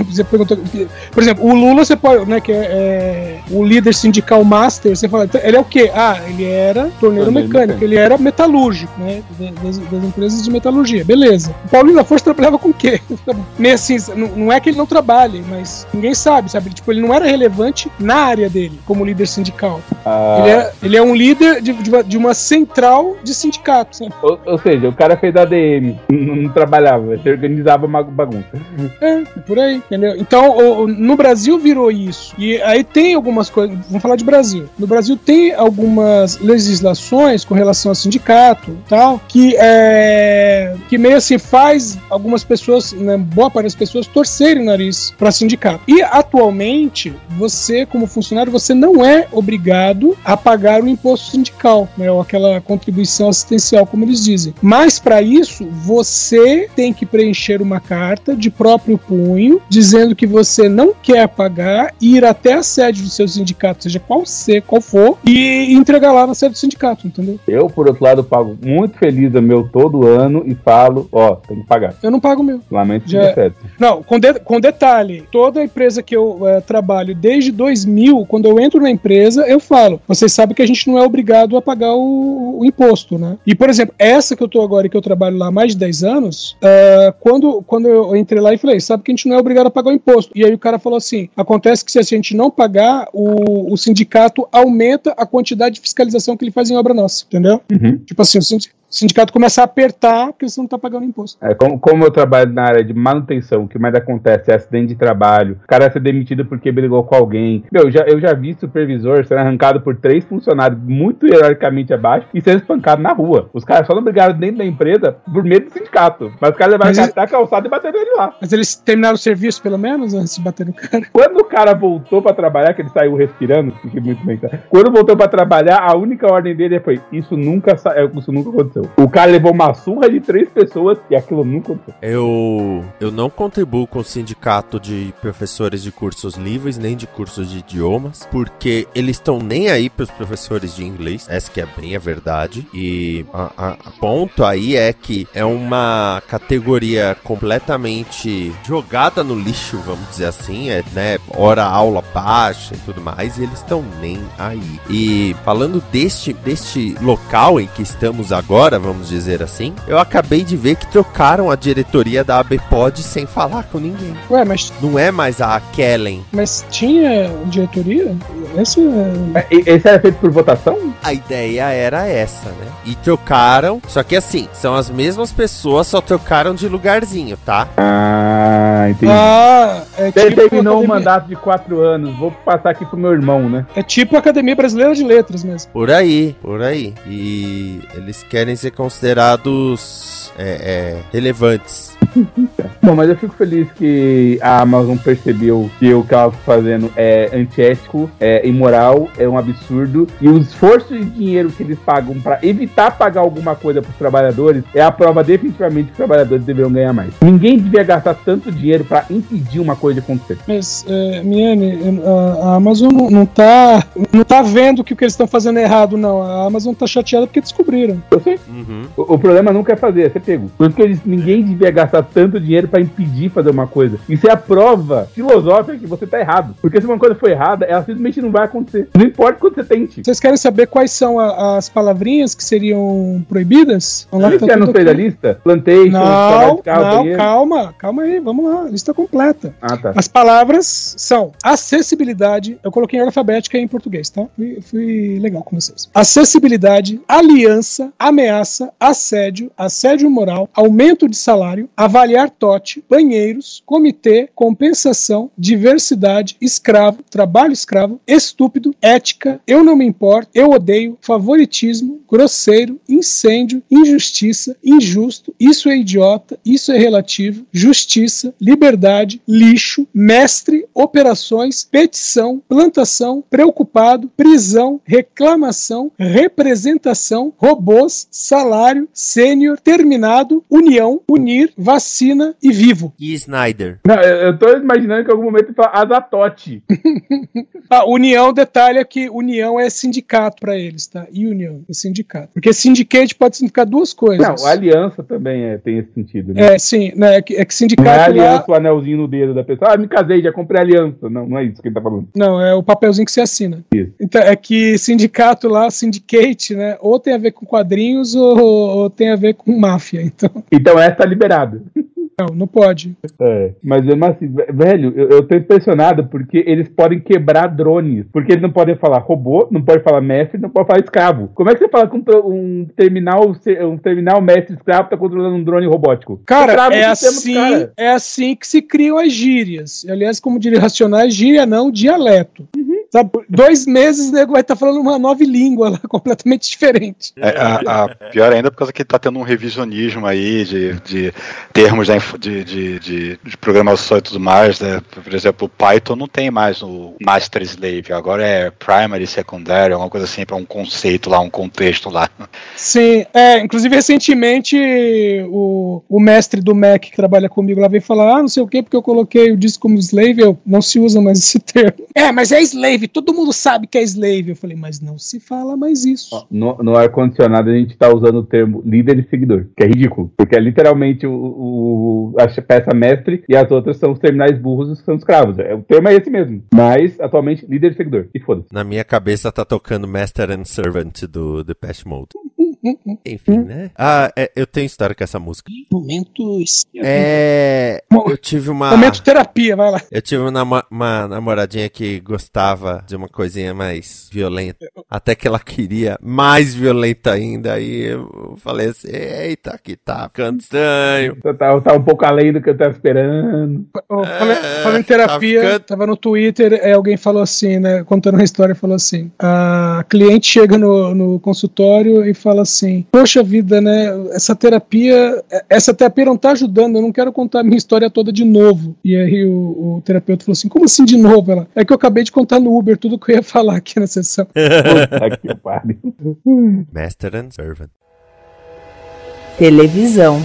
Você pergunta, por exemplo, o Lula, você pode, né, que é, é o líder sindical master, você fala, então, ele é o quê? Ah, ele era torneiro mecânico, mecânico. ele era metalúrgico, né? Das, das empresas de metalurgia, beleza. O Paulinho da Força trabalhava com o quê? Meio assim, não, é que ele não trabalhe, mas ninguém sabe, sabe? Tipo, ele não era relevante na área dele, como líder sindical. Ah, Ele, é, ele é um líder de, de uma, de uma central de sindicatos. né? ou, ou seja, o cara fez ADM, não, não trabalhava, ele organizava uma bagunça. É, por aí, entendeu? Então, o- no Brasil virou isso. E aí tem algumas coisas. Vamos falar de Brasil. No Brasil tem algumas legislações com relação ao sindicato e tal, que é. que meio assim faz algumas pessoas, né, boa parte das pessoas, torcerem o nariz para sindicato. E atualmente, você, como funcionário, você não é obrigado a pagar o imposto sindical, né? Ou aquela contribuição assistencial, como eles dizem. Mas para isso, você tem que preencher uma carta de próprio punho, dizendo que você não quer pagar, ir até a sede do seu sindicato, seja qual ser, qual for, e entregar lá na sede do sindicato, entendeu? Eu, por outro lado, pago muito feliz o meu todo ano e falo, ó, tem que pagar. Eu não pago o meu. Lamento Já- certo. Não, com, de- com detalhe, toda empresa que eu eh, trabalho desde 2000, quando eu entro na empresa, eu falo, vocês sabem que a gente não é obrigado a pagar o, o imposto, né? E, por exemplo, essa que eu tô agora e que eu trabalho lá há mais de 10 anos, eh, quando, quando eu entrei lá e falei, sabe que a gente não é obrigado a pagar o imposto. E aí o cara falou assim, acontece que se a gente não pagar, o, o sindicato aumenta a quantidade de fiscalização que ele faz em obra nossa, entendeu? Uhum. Tipo assim, o sindi- o sindicato começa a apertar porque você não tá pagando imposto. É, como, como eu trabalho na área de manutenção, o que mais acontece é acidente de trabalho, o cara ser demitido porque brigou com alguém. Meu, eu já, eu já vi supervisor sendo arrancado por três funcionários muito hierarquicamente abaixo e sendo espancado na rua. Os caras só não brigaram dentro da empresa por medo do sindicato. Mas os caras levaram Mas a calçada e bateram ele lá. Mas eles terminaram o serviço, pelo menos, antes de bater no cara. Quando o cara voltou pra trabalhar, que ele saiu respirando, fiquei muito bem. tá? Quando voltou pra trabalhar, a única ordem dele foi: Isso nunca, é, isso nunca aconteceu. O cara levou uma surra de três pessoas e aquilo nunca aconteceu. Eu, eu não contribuo com o sindicato de professores de cursos livres, nem de cursos de idiomas, porque eles estão nem aí para os professores de inglês, essa que é bem a verdade. E a- a ponto aí é que é uma categoria completamente jogada no lixo, vamos dizer assim, é, né, hora aula baixa e tudo mais, e eles estão nem aí. E falando deste, deste local em que estamos agora, vamos dizer assim, eu acabei de ver que trocaram a diretoria da ABPOD sem falar com ninguém. Ué, mas, Não é mais a Kellen. mas tinha diretoria? Esse é... Esse era feito por votação? A ideia era essa, né? E trocaram, só que assim, são as mesmas pessoas, só trocaram de lugarzinho, tá? Ah, entendi. Ah, é Ele tipo, terminou um mandato de quatro anos. Vou passar aqui pro meu irmão, né? é tipo a Academia Brasileira de Letras mesmo. Por aí, por aí. E eles querem ser considerados é, é, relevantes. Bom, mas eu fico feliz que a Amazon percebeu que o que ela tá fazendo é antiético, é imoral, é um absurdo. E o esforço de dinheiro que eles pagam pra evitar pagar alguma coisa pros trabalhadores é a prova definitivamente que os trabalhadores deveriam ganhar mais. Ninguém devia gastar tanto dinheiro pra impedir uma coisa de acontecer. Mas, é, Miane, a, a Amazon não, não tá não tá vendo que o que eles estão fazendo é errado, não. A Amazon tá chateada porque descobriram. Eu sei. Uhum. O, o problema nunca é fazer, é ser pego. Por isso que eles, ninguém devia gastar tanto dinheiro pra impedir fazer uma coisa. Isso é a prova filosófica que você tá errado. Porque se uma coisa for errada, ela simplesmente não vai acontecer. Não importa quanto você tente. Vocês querem saber quais são a- as palavrinhas que seriam proibidas? Vamos lá, Você tá não fez a lista? Plantation, Não, não, banheiro. calma, calma aí, vamos lá, lista completa. Ah, tá. As palavras são acessibilidade, eu coloquei em ordem alfabética em português, tá? Fui, fui legal com vocês. Acessibilidade, aliança, ameaça, assédio, assédio moral, aumento de salário, avaliar TOT, banheiros, comitê, compensação, diversidade, escravo, trabalho escravo, estúpido, ética, eu não me importo, eu odeio, favoritismo, grosseiro, incêndio, injustiça, injusto, isso é idiota, isso é relativo, justiça, liberdade, lixo, mestre, operações, petição, plantação, preocupado, prisão, reclamação, representação, robôs, salário, sênior, terminado, união, unir, vacina e vivo. E Snyder. Não, eu, tô imaginando que em algum momento ele fala Azatote. A união, detalhe é que união é sindicato pra eles, tá? E união é sindicato. Porque syndicate pode significar duas coisas. Não, aliança também é, tem esse sentido, né? É, sim, né? É que, é que Não é sindicato lá. aliança, o anelzinho no dedo da pessoa. Ah, me casei, já comprei aliança. Não, não é isso que ele tá falando. Não, é o papelzinho que você assina. Isso. Então, é que sindicato lá, syndicate, né? Ou tem a ver com quadrinhos ou, ou tem a ver com máfia. Então, Então essa tá liberada. não, não pode. É, mas mesmo assim, ve- velho, eu, eu tô impressionado porque eles podem quebrar drones. Porque eles não podem falar robô, não pode falar mestre, não pode falar escravo. Como é que você fala que um, terminal, um terminal mestre escravo tá controlando um drone robótico? Cara, é assim, cara. é assim que se criam as gírias. Aliás, como diria Racionais, gíria não, dialeto. Uhum. Sabe, dois meses o nego vai estar falando uma nova língua lá, completamente diferente. É, a- a- pior ainda por causa que tá tendo um revisionismo aí de, de termos de, de, de, de programação e tudo mais. Né? Por exemplo, o Python não tem mais o Master Slave, agora é Primary, Secondary, alguma coisa assim, para um conceito lá, um contexto lá. Sim, é, inclusive recentemente o, o mestre do Mac que trabalha comigo lá veio falar, ah, não sei o que, porque eu coloquei o disco como slave, eu não se usa mais esse termo. É, mas é slave, todo mundo sabe que é slave. Eu falei, mas não se fala mais isso. No, no ar-condicionado a gente tá usando o termo líder e seguidor, que é ridículo. Porque é literalmente o, o- a peça mestre e as outras são os terminais burros que são escravos. É, o termo é esse mesmo. Mas, atualmente, líder e seguidor. E foda-se. Na minha cabeça tá tocando Master and Servant do Depeche Mode. Enfim, né? Ah, é, eu tenho história com essa música. Momento. É. Eu tive uma. Momento terapia, vai lá. Eu tive uma, uma namoradinha que gostava de uma coisinha mais violenta. Até que ela queria mais violenta ainda. Aí eu falei assim: eita, que tá ficando estranho. Tá, tá- tá um pouco além do que eu tava esperando. É, falando em tá terapia, ficando- tava no Twitter, é, alguém falou assim, né? Contando uma história, falou assim: a cliente chega no, no consultório e fala assim: Poxa vida, né? Essa terapia, essa terapia não tá ajudando, eu não quero contar a minha história toda de novo. E aí o, o terapeuta falou assim: Como assim de novo? Ela, é que eu acabei de contar no Uber tudo que eu ia falar aqui na sessão. Puta que pariu. Master and Servant. Televisão.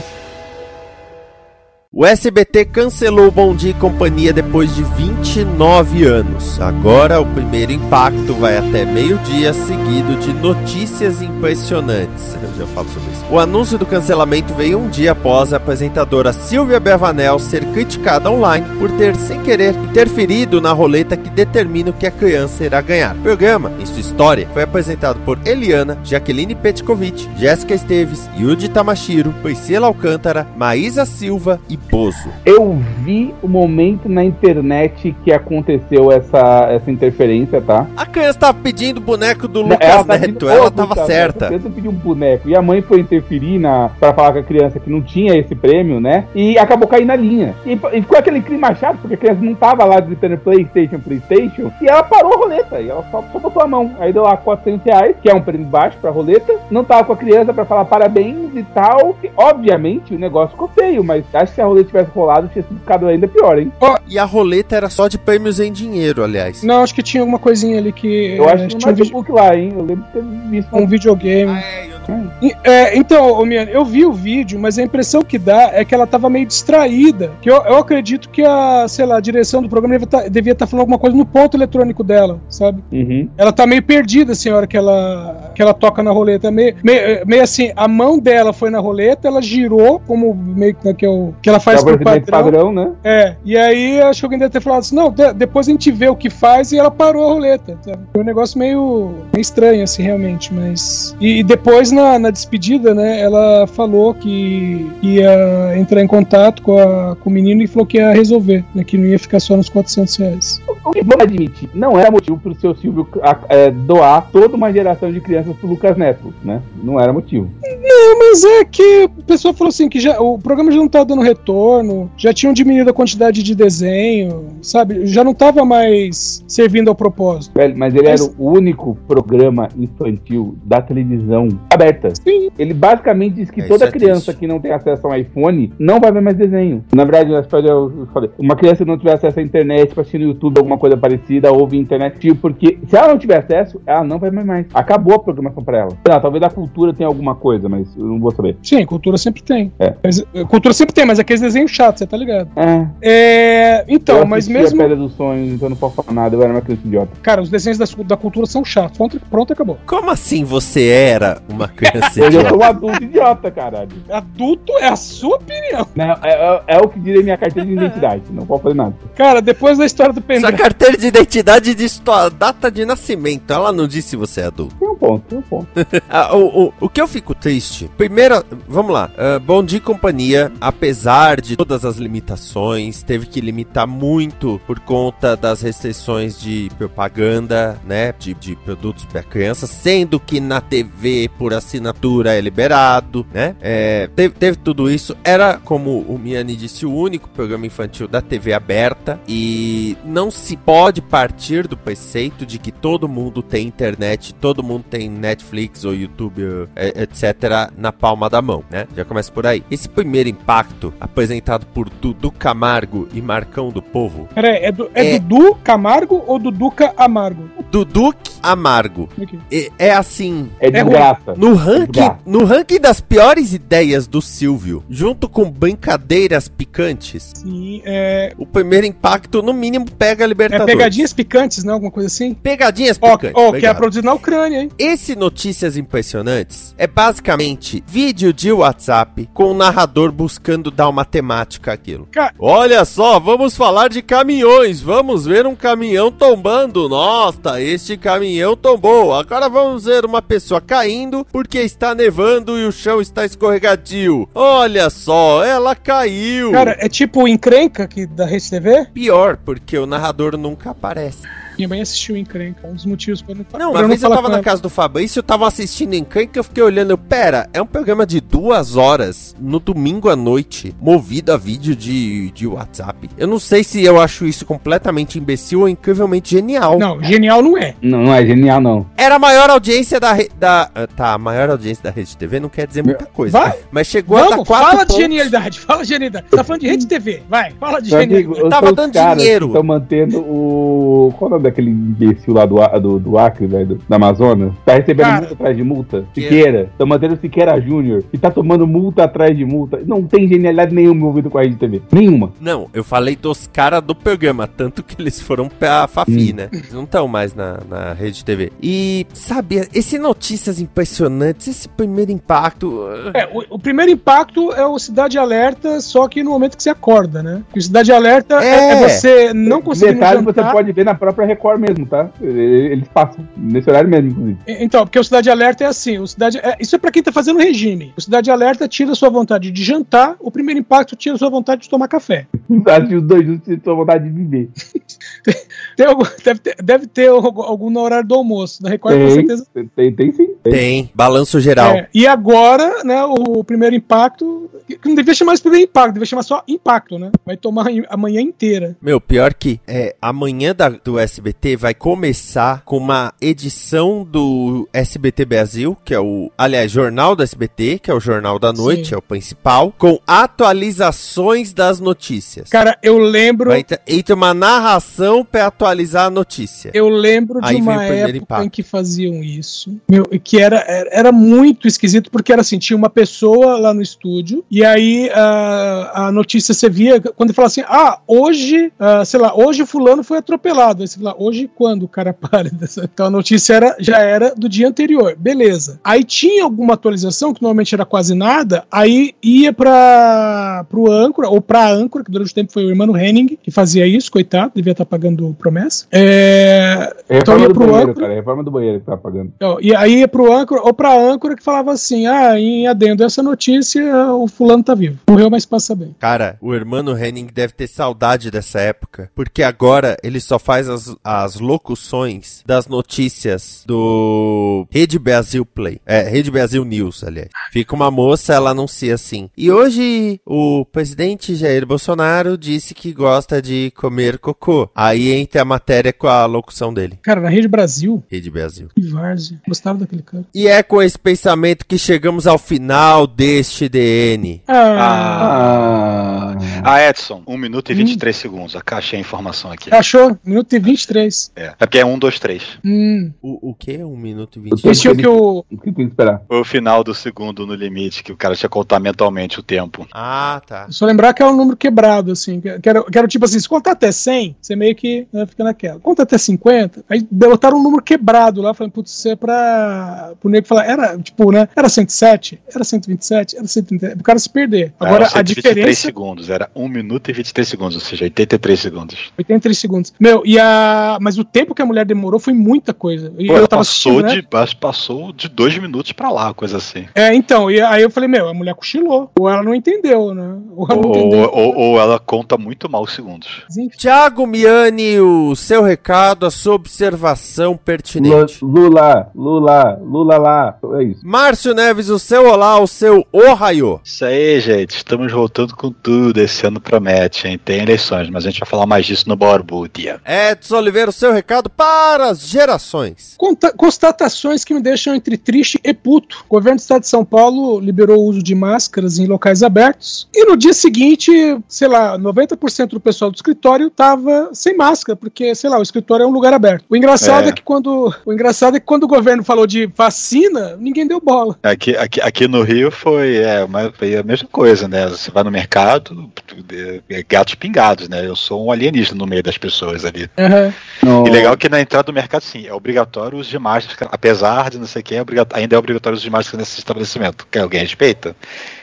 O SBT cancelou Bom Dia e Companhia depois de 29 anos. Agora o primeiro impacto vai até meio-dia, seguido de notícias impressionantes. Eu já falo sobre isso. O anúncio do cancelamento veio um dia após a apresentadora Silvia Bevanel ser criticada online por ter, sem querer, interferido na roleta que determina o que a criança irá ganhar. O programa, em sua história, foi apresentado por Eliana, Jaqueline Petkovic, Jéssica Esteves, Yuji Tamashiro, Priscila Alcântara, Maísa Silva e Eu vi o momento na internet que aconteceu essa, essa interferência, tá? A criança tava pedindo o boneco do Lucas tá Neto, pedindo- ela tava Gustavo, certa. A criança pediu um boneco e a mãe foi interferir na, pra falar com a criança que não tinha esse prêmio, né? E acabou caindo na linha. E, e ficou aquele clima chato, porque a criança não tava lá gritando PlayStation, PlayStation. E ela parou a roleta e ela só, só botou a mão. Aí deu lá 400 reais, que é um prêmio baixo pra roleta. Não tava com a criança pra falar parabéns e tal. E, obviamente o negócio ficou feio, mas acho que se a roleta tivesse rolado, tinha sido ficado ainda pior, hein? E a roleta era só de prêmios em dinheiro, aliás. Não, acho que tinha alguma coisinha ali que. Eu acho eh, que tinha um, é vi- book lá, hein? Eu lembro de ter visto. um videogame. é, E, é, então, ô, Miane, eu vi o vídeo, mas a impressão que dá é que ela tava meio distraída. Que eu, eu acredito que a, sei lá, a direção do programa devia tá- devia estar falando alguma coisa no ponto eletrônico dela, sabe? Uhum. Ela tá meio perdida, assim, a hora que ela, que ela toca na roleta. Meio, meio, meio assim, a mão dela foi na roleta, ela girou, como meio que, que, é o- que ela faz É por padrão. padrão, né? É, e aí acho que alguém deve ter falado assim, não, de- depois a gente vê o que faz e ela parou a roleta. sabe? Foi um negócio meio, meio estranho, assim, realmente, mas... E, e depois, na, na despedida, né, ela falou que ia entrar em contato com, a- com o menino e falou que ia resolver, né, que não ia ficar só nos 400 reais. O que vamos admitir, não era motivo pro seu Silvio é, doar toda uma geração de crianças pro Lucas Neto, né? Não era motivo. Não, mas é que o pessoal falou assim que já, o programa já não tá dando retorno, já tinham diminuído a quantidade de desenho, sabe? Já não tava mais servindo ao propósito. Velho, mas ele Mas- era o único programa infantil da televisão aberta. Sim. Ele basicamente diz que É, toda é criança que não tem acesso a um iPhone não vai ver mais desenho. Na verdade, eu eu falei, uma criança que não tiver acesso à internet pra assistir no YouTube alguma coisa parecida, ouve internet, tipo, porque se ela não tiver acesso, ela não vai ver mais. Acabou a programação pra ela. Lá, talvez a cultura tenha alguma coisa, mas eu não vou saber. Sim, cultura sempre tem. É. Mas, cultura sempre tem, mas aqueles desenhos chatos, você tá ligado? É, É, então, eu mas mesmo. a Pedra dos Sonhos, então não posso falar nada, eu era uma criança idiota. Cara, os desenhos da, da cultura são chatos. Pronto, pronto acabou. Como assim você era uma criança Hoje eu idiota? sou um adulto idiota, caralho. Adulto é a sua opinião. Não, é, é- é o que diria minha carteira de identidade, não posso fazer nada. Cara, depois da história do Sua pendrive. carteira de identidade diz tua data de nascimento. Ela não disse se você é adulto. Tem um ponto, tem um ponto. Ah, o, o, o que eu fico triste, primeiro, vamos lá, ah, Bom Dia e Companhia, apesar de todas as limitações, teve que limitar muito por conta das restrições de propaganda, né, de, de produtos para crianças, sendo que na TV por assinatura é liberado, né, é, teve, teve tudo isso, era, como o Miani disse, o único programa infantil da TV aberta e não se pode partir do preceito de que todo mundo tem internet, todo mundo tem Netflix ou YouTube, eh, etc., na palma da mão, né? Já começa por aí. Esse primeiro impacto, apresentado por Dudu Camargo e Marcão do Povo, Pera aí, é, do, é É. Dudu Camargo ou Duduca Amargo? Dudu Amargo, Aqui. é, é assim, É É ruim. desgraça. no ranking, no ranking das piores ideias do Silvio, junto com brincadeiras picantes, Sim, é, o primeiro impacto, no mínimo, pega a é Libertadores. pegadinhas picantes, né? Alguma coisa assim? Pegadinhas Ó, picantes. ó, que é produzido na Ucrânia, hein? Esse Notícias Impressionantes é basicamente vídeo de WhatsApp com o narrador buscando dar uma temática àquilo. Ca- Olha só, vamos falar de caminhões. Vamos ver um caminhão tombando. Nossa, este caminhão tombou. Agora vamos ver uma pessoa caindo porque está nevando e o chão está escorregadio. Olha só, ela caiu. Cara, é tipo o Encrenca que, da Rede TV? Pior, porque o narrador nunca aparece. Minha mãe assistiu o Encrenca, um dos motivos pra eu não Não, uma vez eu falar tava na ela. casa do Fabrício, eu tava assistindo em Canca, eu fiquei olhando, eu, pera, é um programa de duas horas, no domingo à noite, movido a vídeo de, de WhatsApp. Eu não sei se eu acho isso completamente imbecil ou incrivelmente genial. Não, genial não é. Não, não é genial, não. Era a maior audiência da, re- da... ah, Tá, a maior audiência da Rede TV não quer dizer muita coisa. Vai. Mas chegou a dar Vamos, quatro fala de pontos. genialidade, fala de genialidade. Você tá falando de Rede TV, vai, fala de genialidade. eu Tava dando dinheiro. que Estão mantendo o. Qual é o nome daquele imbecil lá do, do, do Acre, velho, do- da Amazonas? Tá recebendo Cara. multa atrás de multa? Que- Siqueira. Estão mantendo Siqueira Júnior. E tá tomando multa atrás de multa. Não tem genialidade nenhuma envolvida com a Rede TV. Nenhuma. Não, eu falei dos caras do programa, tanto que eles foram pra Fafi, Hum. né? Eles não estão mais na, na Rede TV. E, sabe, esse Notícias Impressionantes, esse primeiro impacto... ah, É, o, o primeiro impacto é o Cidade Alerta, só que no momento que você acorda, né? E o Cidade Alerta é, É. é você não conseguir Detalhe você pode ver na própria Record mesmo, tá? Eles passam nesse horário mesmo, inclusive. Então, porque o Cidade Alerta é assim, o Cidade é- isso é pra quem tá fazendo regime. O Cidade Alerta tira a sua vontade de jantar, o primeiro impacto tira a sua vontade de tomar café. Acho que os dois juntos têm sua vontade de viver. Tem algum- deve, ter, deve ter algum, no horário do almoço, da Record com Tem, certeza. tem, tem, tem sim. Tem. Tem, balanço geral. É, e agora, né, o primeiro impacto, que não devia chamar esse primeiro impacto, devia chamar só impacto, né? Vai tomar a manhã inteira. Meu, pior que é, amanhã da- do SBT vai começar com uma edição do SBT Brasil, que é o, aliás, jornal do SBT, que é o jornal da noite, Sim. é o principal, com atualizações das notícias. Cara, eu lembro, Vai ter, entre uma narração pra atualizar a notícia. eu lembro de Aí o uma época impacto. em que faziam isso. Meu, que era, era, muito esquisito, porque era assim, tinha uma pessoa lá no estúdio, e aí a, a notícia você via, quando falava assim, ah, hoje, ah, sei lá, hoje fulano foi atropelado. Aí você fala, hoje quando o cara para? dessa- Então a notícia era, já era do dia anterior, beleza. Aí tinha alguma atualização, que normalmente era quase nada, aí ia para pro âncora, ou pra âncora, que durante o tempo foi o irmão Henning, que fazia isso, coitado, devia estar pagando promessa. É, Então Reforma ia do pro banheiro, âncora. cara. Reforma do banheiro que tá pagando. Então, e aí ia pro âncora, ou pra âncora que falava assim: ah, em adendo a essa notícia, o, fu- fulano tá vivo. Morreu, mas passa bem. Cara, o Hermano Henning deve ter saudade dessa época, porque agora ele só faz as, as locuções das notícias do Rede Brasil Play. É, Rede Brasil News, aliás. Fica uma moça, ela anuncia assim. E hoje o presidente Jair Bolsonaro disse que gosta de comer cocô. Aí entra a matéria com a locução dele. Cara, na Rede Brasil, Rede Brasil. que várzea. Gostava daquele cara. E é com esse pensamento que chegamos ao final deste DN. Ah, Ah, ah Edson, 1 minuto e 23 segundos. Achei a informação aqui. achou? Minuto e 23. É, é porque é 1, 2, 3. Hum. O, o que? 1 minuto e O 20. tempo Esse é que o. O que tem que esperar? Foi o final do segundo no limite, que o cara tinha que contar mentalmente o tempo. Ah, tá. Só lembrar que é um número quebrado, assim. Que que era, que era tipo assim, se contar até 100, você meio que né, fica naquela. Conta até 50, aí botaram um número quebrado lá, falando, putz, isso é pra. Pro nego falar, era, tipo, né? Era 107, era 127, era 130. O cara se perder. Agora, Era a 123 diferença. segundos, era 1 minuto e 23 segundos, ou seja, 83 segundos. 83 segundos. Meu, e a. Mas o tempo que a mulher demorou foi muita coisa. E Pô, eu ela tava passou, né? de, passou de dois minutos pra lá, coisa assim. É, então, e aí eu falei, meu, a mulher cochilou. Ou ela não entendeu, né? Ou ela Ou, entendeu. ou- ou ela conta muito mal os segundos. Tiago Miani, o seu recado, a sua observação pertinente. Lula, Lula, Lula lá. É isso. Márcio Neves, o seu olá, o seu ohaiô. Isso aí, gente. Estamos voltando com tudo. Esse ano promete, hein? Tem eleições, mas a gente vai falar mais disso no Borbudia. Edson Oliveira, o seu recado para as gerações. Conta- constatações que me deixam entre triste e puto. O governo do estado de São Paulo liberou o uso de máscaras em locais abertos. E no dia seguinte, sei lá, 90% do pessoal do escritório tava sem máscara, porque, sei lá, o escritório é um lugar aberto. O engraçado é, É. que quando. O engraçado é que quando o governo falou de vacina, ninguém deu bola. Aqui, aqui, aqui no Rio foi, é, uma, foi a mesma coisa, né? Você vai no mercado, gatos pingados, né? Eu sou um alienígena no meio das pessoas ali. No- E legal que na entrada do mercado, sim, é obrigatório o uso de máscara, apesar de não sei quem, é obrigatório- ainda é obrigatório o uso de máscara nesse estabelecimento. Que alguém respeita?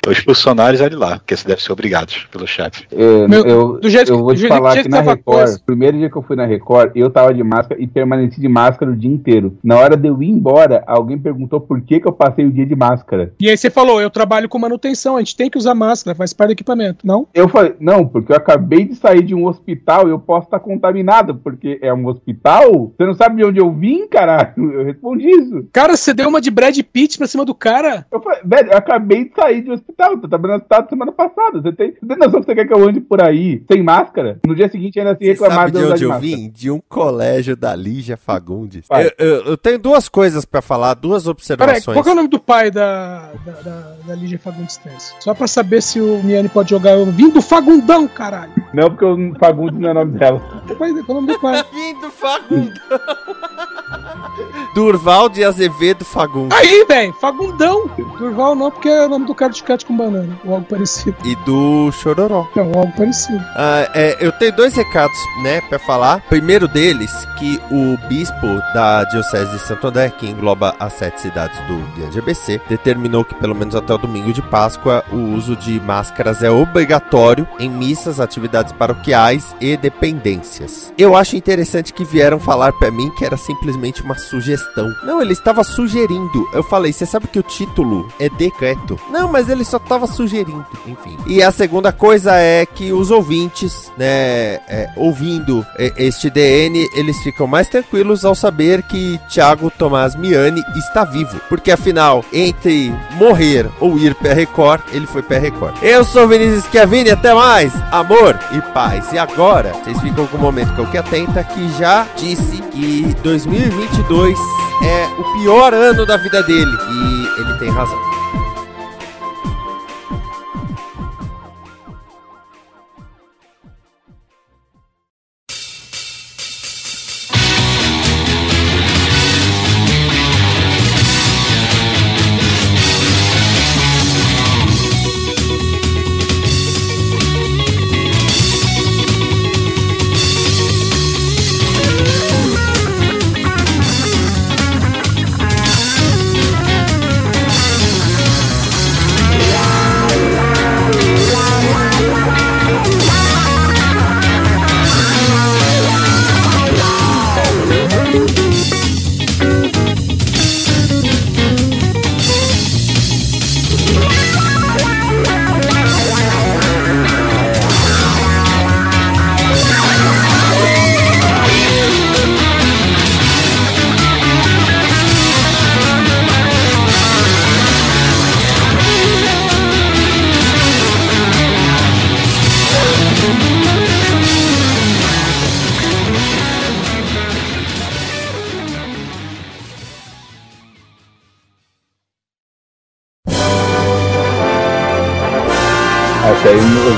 Os funcionários ali lá, porque você deve ser obrigados pelo chefe. É, Meu, eu, do jeito eu que- vou te falar que que na Record, coisa. primeiro dia que eu fui na Record, eu tava de máscara e permaneci de máscara o dia inteiro. Na hora de eu ir embora, alguém perguntou por que, que eu passei o dia de máscara. E aí você falou, eu trabalho com manutenção, a gente tem que usar máscara, faz parte do equipamento, não? Eu falei, não, porque eu acabei de sair de um hospital e eu posso estar contaminado, porque é um hospital? Você não sabe de onde eu vim, caralho? Eu respondi isso. Cara, você deu uma de Brad Pitt pra cima do cara. Eu falei, velho, eu acabei de sair de um hospital, tô trabalhando no hospital semana passada. Você tem, você tem noção que você quer que eu ande por aí sem máscara? No dia seguinte ainda se Você reclamar sabe de onde eu máscara. vim? De um colégio da Lígia Fagundes. Eu, eu- eu tenho duas coisas pra falar, duas Peraí, observações. qual que é o nome do pai da, da, da, da Lígia Fagundes Tess? Só pra saber se o Miane pode jogar. Eu vim do Fagundão, caralho. Não, porque o Fagundes não é o nome dela. Qual é o nome do pai? Vindo Fagundão. Durval de Azevedo Fagundes. Aí, velho, Fagundão. Durval não, porque é o nome do cara de chiclete com banana. Ou algo parecido. E do Chororó. Não, algo parecido. Ah, é, eu tenho dois recados, né, pra falar. Primeiro deles, que o bispo da Diocese de Santo André, que engloba as sete cidades do grande ABC, determinou que pelo menos até o domingo de Páscoa o uso de máscaras é obrigatório em missas, atividades paroquiais e dependências. Eu acho interessante que vieram falar pra mim que era simplesmente uma sugestão. Não, ele estava sugerindo. Eu falei, você sabe que o título é decreto. Não, mas ele só estava sugerindo. Enfim. E a segunda coisa é que os ouvintes, né, é, ouvindo é, este DN, eles ficam mais tranquilos ao saber que Thiago Tomás Miani está vivo. Porque afinal, entre morrer ou ir pra Record, ele foi pra Record. Eu sou Vinícius Chiavini, até mais! Amor e paz. E agora, vocês ficam com o momento que eu que atenta, que já disse que 2022 é o pior ano da vida dele. E ele tem razão.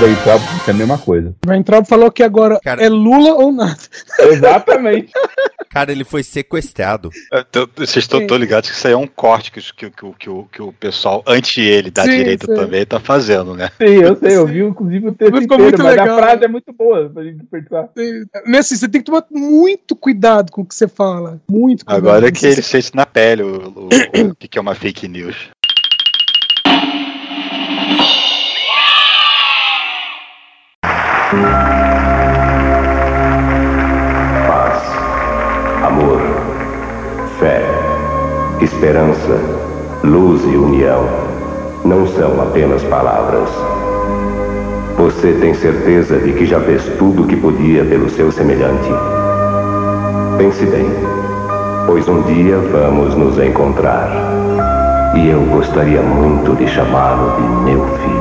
O Ventral é a mesma coisa. O Ventral falou que agora Cara- é Lula ou nada. Exatamente. Cara, ele foi sequestrado. Tô- Vocês estão ligados que isso aí é um corte que, que, o- que, que, o- que o pessoal anti ele da Sim, direita sim. também tá fazendo, né? Sim, eu sei, eu vi inclusive o texto ficou inteiro, muito mas legal, a frase né? é muito boa pra gente pensar. Nesse, você tem que tomar muito cuidado com o que você fala. Muito cuidado. Agora é que ele sente na pele o, o- o que é uma fake news. Paz, amor, fé, esperança, luz e união não são apenas palavras. Você tem certeza de que já fez tudo o que podia pelo seu semelhante? Pense bem, pois um dia vamos nos encontrar. E eu gostaria muito de chamá-lo de meu filho.